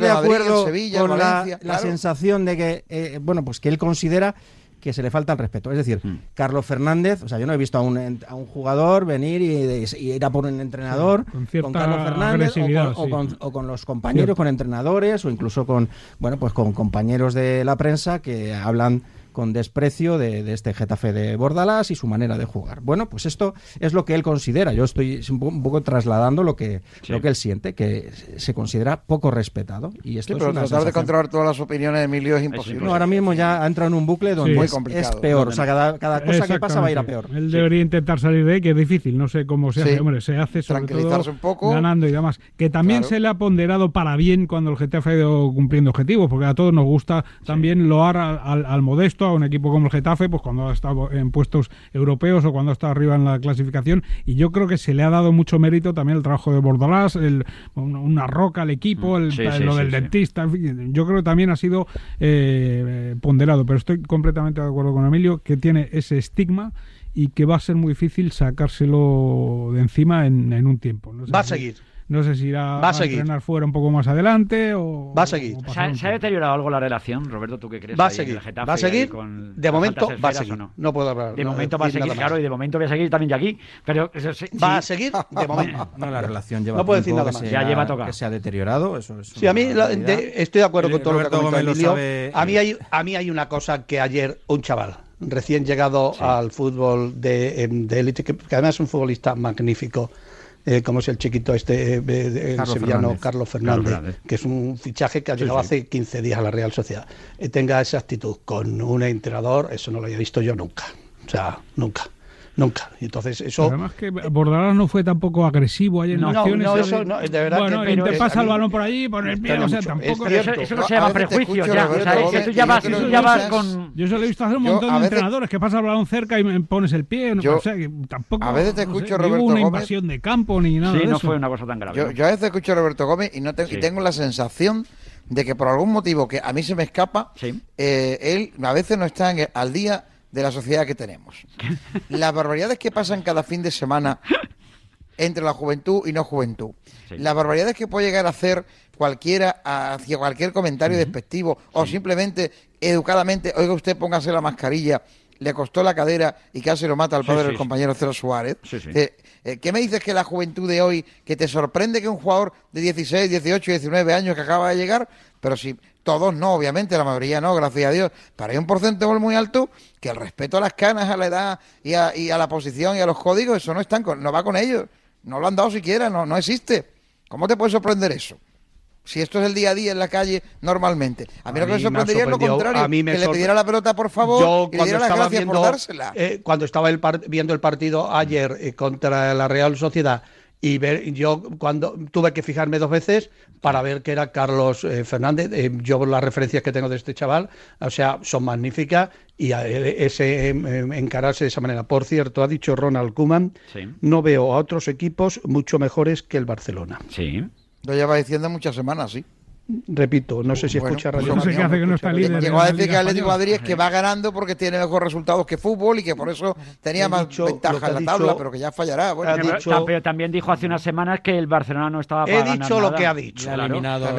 de Madrid, acuerdo Sevilla, con la, Valencia, la claro. sensación de que, eh, bueno, pues que él considera que se le falta el respeto. Es decir, Hmm. Carlos Fernández, o sea, yo no he visto a un, en- a un jugador venir y, y ir a por un entrenador con Carlos Fernández o con, o sí. con- o con los compañeros, Cierto. con entrenadores o incluso con, bueno, pues con compañeros de la prensa que hablan con desprecio de, de este Getafe de Bordalás y su manera de jugar. Bueno, pues esto es lo que él considera. Yo estoy un poco, un poco trasladando lo que, Sí. lo que él siente, que se considera poco respetado. Y esto Sí, es pero una tratar de controlar todas las opiniones, Emilio, es imposible. No, ahora mismo ya ha entrado en un bucle donde es, es peor. O sea, cada, cada cosa que pasa va a ir a peor. Él debería intentar salir de ahí, que es difícil. No sé cómo se Sí. hace. Hombre, se hace sobre Tranquilizarse todo un poco. ganando y demás. Que también Claro. se le ha ponderado para bien cuando el Getafe ha ido cumpliendo objetivos, porque a todos nos gusta también loar al, al- al modesto, a un equipo como el Getafe, pues cuando ha estado en puestos europeos o cuando ha estado arriba en la clasificación. Y yo creo que se le ha dado mucho mérito también el trabajo de Bordalás, el, una, roca al equipo, el, Mm. Sí, sí, lo sí, del sí. dentista. en fin, yo creo que también ha sido eh, ponderado, pero estoy completamente de acuerdo con Emilio que tiene ese estigma y que va a ser muy difícil sacárselo de encima en, en un tiempo. No Va a seguir. No sé si irá Va a seguir. entrenar fuera un poco más adelante o... Va a seguir. o ¿Se se ha deteriorado algo la relación, Roberto? ¿Tú qué crees? Va a seguir, va a seguir. con De momento va a seguir. ¿o no? No puedo hablar. De no momento va a decir seguir, nada claro, más. y de momento voy a seguir también de aquí. Pero eso sí, Va a sí. seguir de momento. No, la relación lleva No puedo decir nada más. se Ya ha- lleva tocado. que se ha deteriorado. Eso es Sí, a mí de- estoy de acuerdo El- con todo Roberto lo que ha comentado sabe, A mí hay a mí hay una cosa que ayer un chaval recién llegado al fútbol de de élite que, que además es un futbolista magnífico. Eh, como es el chiquito este, eh, el Carlos sevillano Fernández. Carlos Fernández, Carlos Fernández. que es un fichaje que ha Sí, llegado sí. hace 15 días a la Real Sociedad, eh, tenga esa actitud con un entrenador, eso no lo había visto yo nunca. O sea, nunca, nunca. Y entonces eso... Además que Bordalás no fue tampoco agresivo ahí en No, acciones. no, eso no, de verdad bueno, que- y te pero pasa el mí- balón por allí, por el pie, o sea, tampoco... es Eso, eso no se llama prejuicio ya. O Roberto sea, es que Gómez, tú y ya vas, tú ya vas con... Yo se lo he visto hacer un montón de veces- entrenadores que pasa el balón cerca y me pones el pie. no, Yo- o sea, que tampoco. a veces te escucho, Roberto hubo una Gómez. invasión de campo ni nada Sí, no eso. fue una cosa tan grave. Yo, a veces escucho a Roberto Gómez y, tengo la sensación de que por algún motivo que a mí se me escapa, Sí. eh, él a veces no está en el- al día de la sociedad que tenemos. Las barbaridades que pasan cada fin de semana entre la juventud y no juventud. Sí. Las barbaridades que puede llegar a hacer cualquiera hacia cualquier comentario despectivo o simplemente educadamente, oiga usted, póngase la mascarilla, le costó la cadera y casi lo mata al padre sí, del compañero Cero Suárez. Eh, eh, ¿Qué me dices que la juventud de hoy, que te sorprende que un jugador de 16, 18, 19 años que acaba de llegar, pero si todos no, obviamente, la mayoría no, gracias a Dios, pero hay un porcentaje muy alto que el respeto a las canas, a la edad y a, y a la posición y a los códigos, eso no están con, no va con ellos, no lo han dado siquiera, no, no existe. ¿Cómo te puede sorprender eso? Si esto es el día a día en la calle normalmente. A mí A lo que me sorprendería es lo contrario. A mí me que le pidiera la pelota, por favor, Yo y le diera las gracias viendo, por dársela. eh, cuando estaba el viendo el partido ayer eh, contra la Real Sociedad y ver, yo cuando tuve que fijarme dos veces para ver que era Carlos eh, Fernández, eh, yo las referencias que tengo de este chaval, o sea, son magníficas y a- eh, ese em, encararse de esa manera. Por cierto, ha dicho Ronald Koeman, Sí. no veo a otros equipos mucho mejores que el Barcelona. Sí. Lo lleva diciendo muchas semanas, sí. Repito, no sé si Bueno, escucha pues Radio no sé qué hace que no está líder. Llegó a decir que Liga Atlético de. Madrid es que va ganando porque tiene mejores resultados que fútbol y que por eso tenía He más dicho ventaja en la tabla, dicho- pero que ya fallará. Bueno, ha Pero, dicho- ta- pero también dijo hace unas semanas que el Barcelona no estaba para He ganar dicho lo nada. que ha dicho. Claro. eliminado La,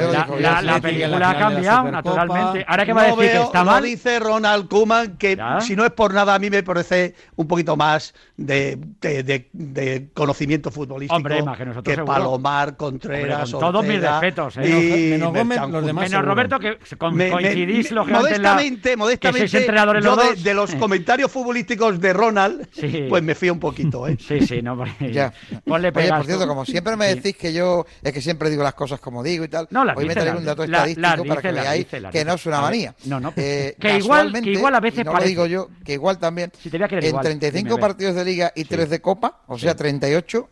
película la ha cambiado, naturalmente. Ahora que va a No decir que está mal. dice Ronald Koeman, que Ya. si no es por nada, a mí me parece un poquito más de, de- de- de conocimiento futbolístico Hombre, más que. Palomar, Contreras, Hombre, con todos mis respetos, ¿eh? y Menos Gómez, los demás Menos seguro. Roberto, que Me- coincidís, me- la- modestamente, que modestamente, yo los de, los comentarios futbolísticos de Ronald, Sí. pues me fío un poquito, ¿eh? Sí, sí, no, porque- Ya. Ponle Oye, por cierto, tú. como siempre me Sí. decís que yo es que siempre digo las cosas como digo y tal, No, las hoy me traigo un dato la- estadístico para dice, que veáis que no es una manía. no, no, Eh, que igual- que a veces no parece. lo digo yo, que igual también, Si te voy a querer en igual, 35 dime, a ver. partidos de Liga y 3 de Copa, o sea, 38,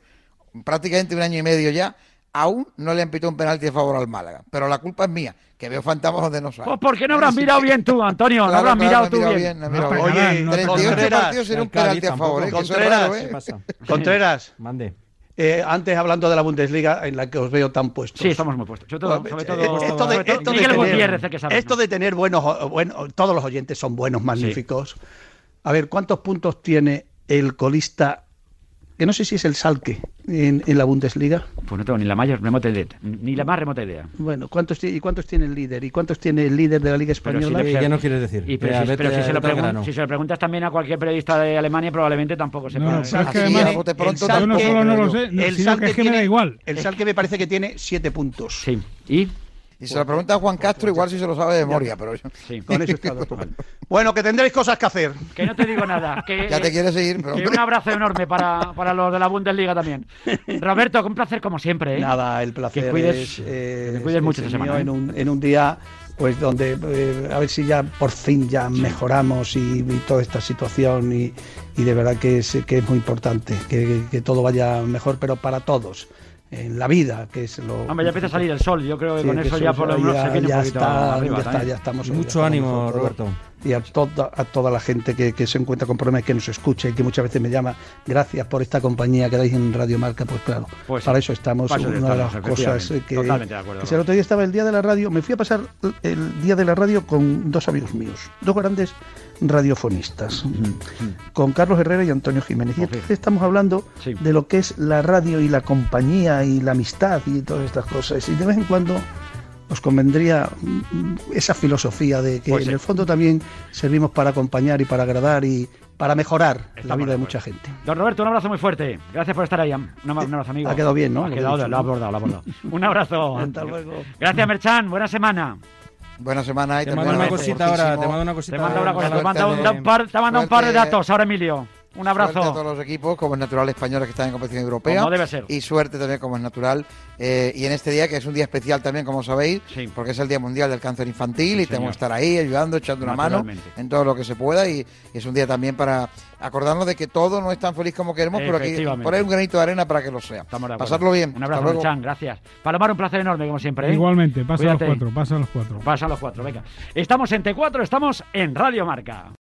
prácticamente un año y medio ya, aún no le han pitado un penalti a favor al Málaga. Pero la culpa es mía, que veo fantasmas donde no salen. Pues ¿por qué no habrás mirado bien tú, Antonio? no habrás claro, mirado tú mirado bien. bien, no he mirado No, bien. Oye, no, 38 Contreras, partidos sería un penalti a favor, ¿eh? Contreras, raro, ¿Qué ¿eh? pasa? Contreras, Mande. eh, antes hablando de la Bundesliga, en la que os veo tan puestos. Sí, estamos muy puestos. Sobre todo, sobre eh, todo, esto de, todo- esto de tener, que sabe. esto de tener buenos, bueno, todos los oyentes son buenos, magníficos. A ver, ¿cuántos puntos tiene el colista, que no sé si es el Salque, en, en la Bundesliga? Pues no tengo ni la mayor remota idea. Ni la más remota idea. Bueno, ¿cuántos tiene, ¿y cuántos tiene el líder? ¿Y cuántos tiene el líder de la Liga Pero si, Española? le- ya no quieres decir. y pero, Ya, si, vete pero si a- se lo pregun- si se preguntas también a cualquier periodista de Alemania, probablemente tampoco sepa. No, pero es que Así además, bote pronto el yo no solo no lo sé, el sino que es que me da igual. El Salque me parece que tiene siete puntos. Sí. ¿Y? Y se lo pregunta a Juan Castro, igual si se lo sabe de memoria, pero yo- Sí. Con eso está todo. Bueno, que tendréis cosas que hacer. Que no te digo nada. Que, ya te quieres seguir, pero que un abrazo enorme para, para los de la Bundesliga también. Roberto, un placer como siempre. ¿eh? Nada, el placer Que cuides- es, eh, que te cuides es mucho esta semana, ¿eh? en, un, en un día pues donde eh, a ver si ya por fin ya mejoramos y, y toda esta situación y, y de verdad que es, que es muy importante que, que todo vaya mejor pero para todos en la vida que es lo Hombre, ya empieza a salir el sol. Yo creo que Sí, con que eso ya por lo menos ya- se viene ya un poquito está, arriba. ya, está, ya estamos Mucho ya estamos ánimo. Roberto. y a toda, a toda la gente que, que se encuentra con problemas que nos escuche y que muchas veces me llama gracias por esta compañía que dais en Radio Marca pues claro Pues para eso estamos eso una de las estamos, cosas efectivamente. que, Totalmente de acuerdo, que si el otro día estaba el día de la radio me fui a pasar el día de la radio con dos amigos míos dos grandes radiofonistas, con Carlos Herrera y Antonio Jiménez. Y entonces estamos hablando Sí. de lo que es la radio y la compañía y la amistad y todas estas cosas. Y de vez en cuando os convendría mm, esa filosofía de que Pues en el fondo también servimos para acompañar y para agradar y para mejorar la vida de mucha gente. Don Roberto, un abrazo muy fuerte. Gracias por estar ahí. Un abrazo, amigo. Ha quedado bien, ¿no? Ha quedado, lo ha abordado, lo ha abordado. Un abrazo. Hasta luego. Gracias, Merchan. Buena semana. Buena semana. y Te también mando una cosita ahora, te mando una cosita. Te manda una cosa, te manda un, un par, te manda un par de datos ahora, Emilio. Un abrazo. Suerte a todos los equipos, como es natural españoles que están en competición europea. Como debe ser. Y suerte también, como es natural. eh, y en este día, que es un día especial también, como sabéis, porque es el Día Mundial del Cáncer Infantil y tenemos que estar ahí ayudando, echando una mano en todo lo que se pueda. Y, y es un día también para acordarnos de que todo no es tan feliz como queremos, pero que Efectivamente. poner un granito de arena para que lo sea. Estamos de. Pasarlo bien. Un abrazo. Merchan. Gracias. Palomar, un placer enorme, como siempre. ¿eh? Igualmente, pasa a los cuatro, pasa a los cuatro. Pasa a los cuatro, venga. Estamos en T4, estamos en Radio Marca.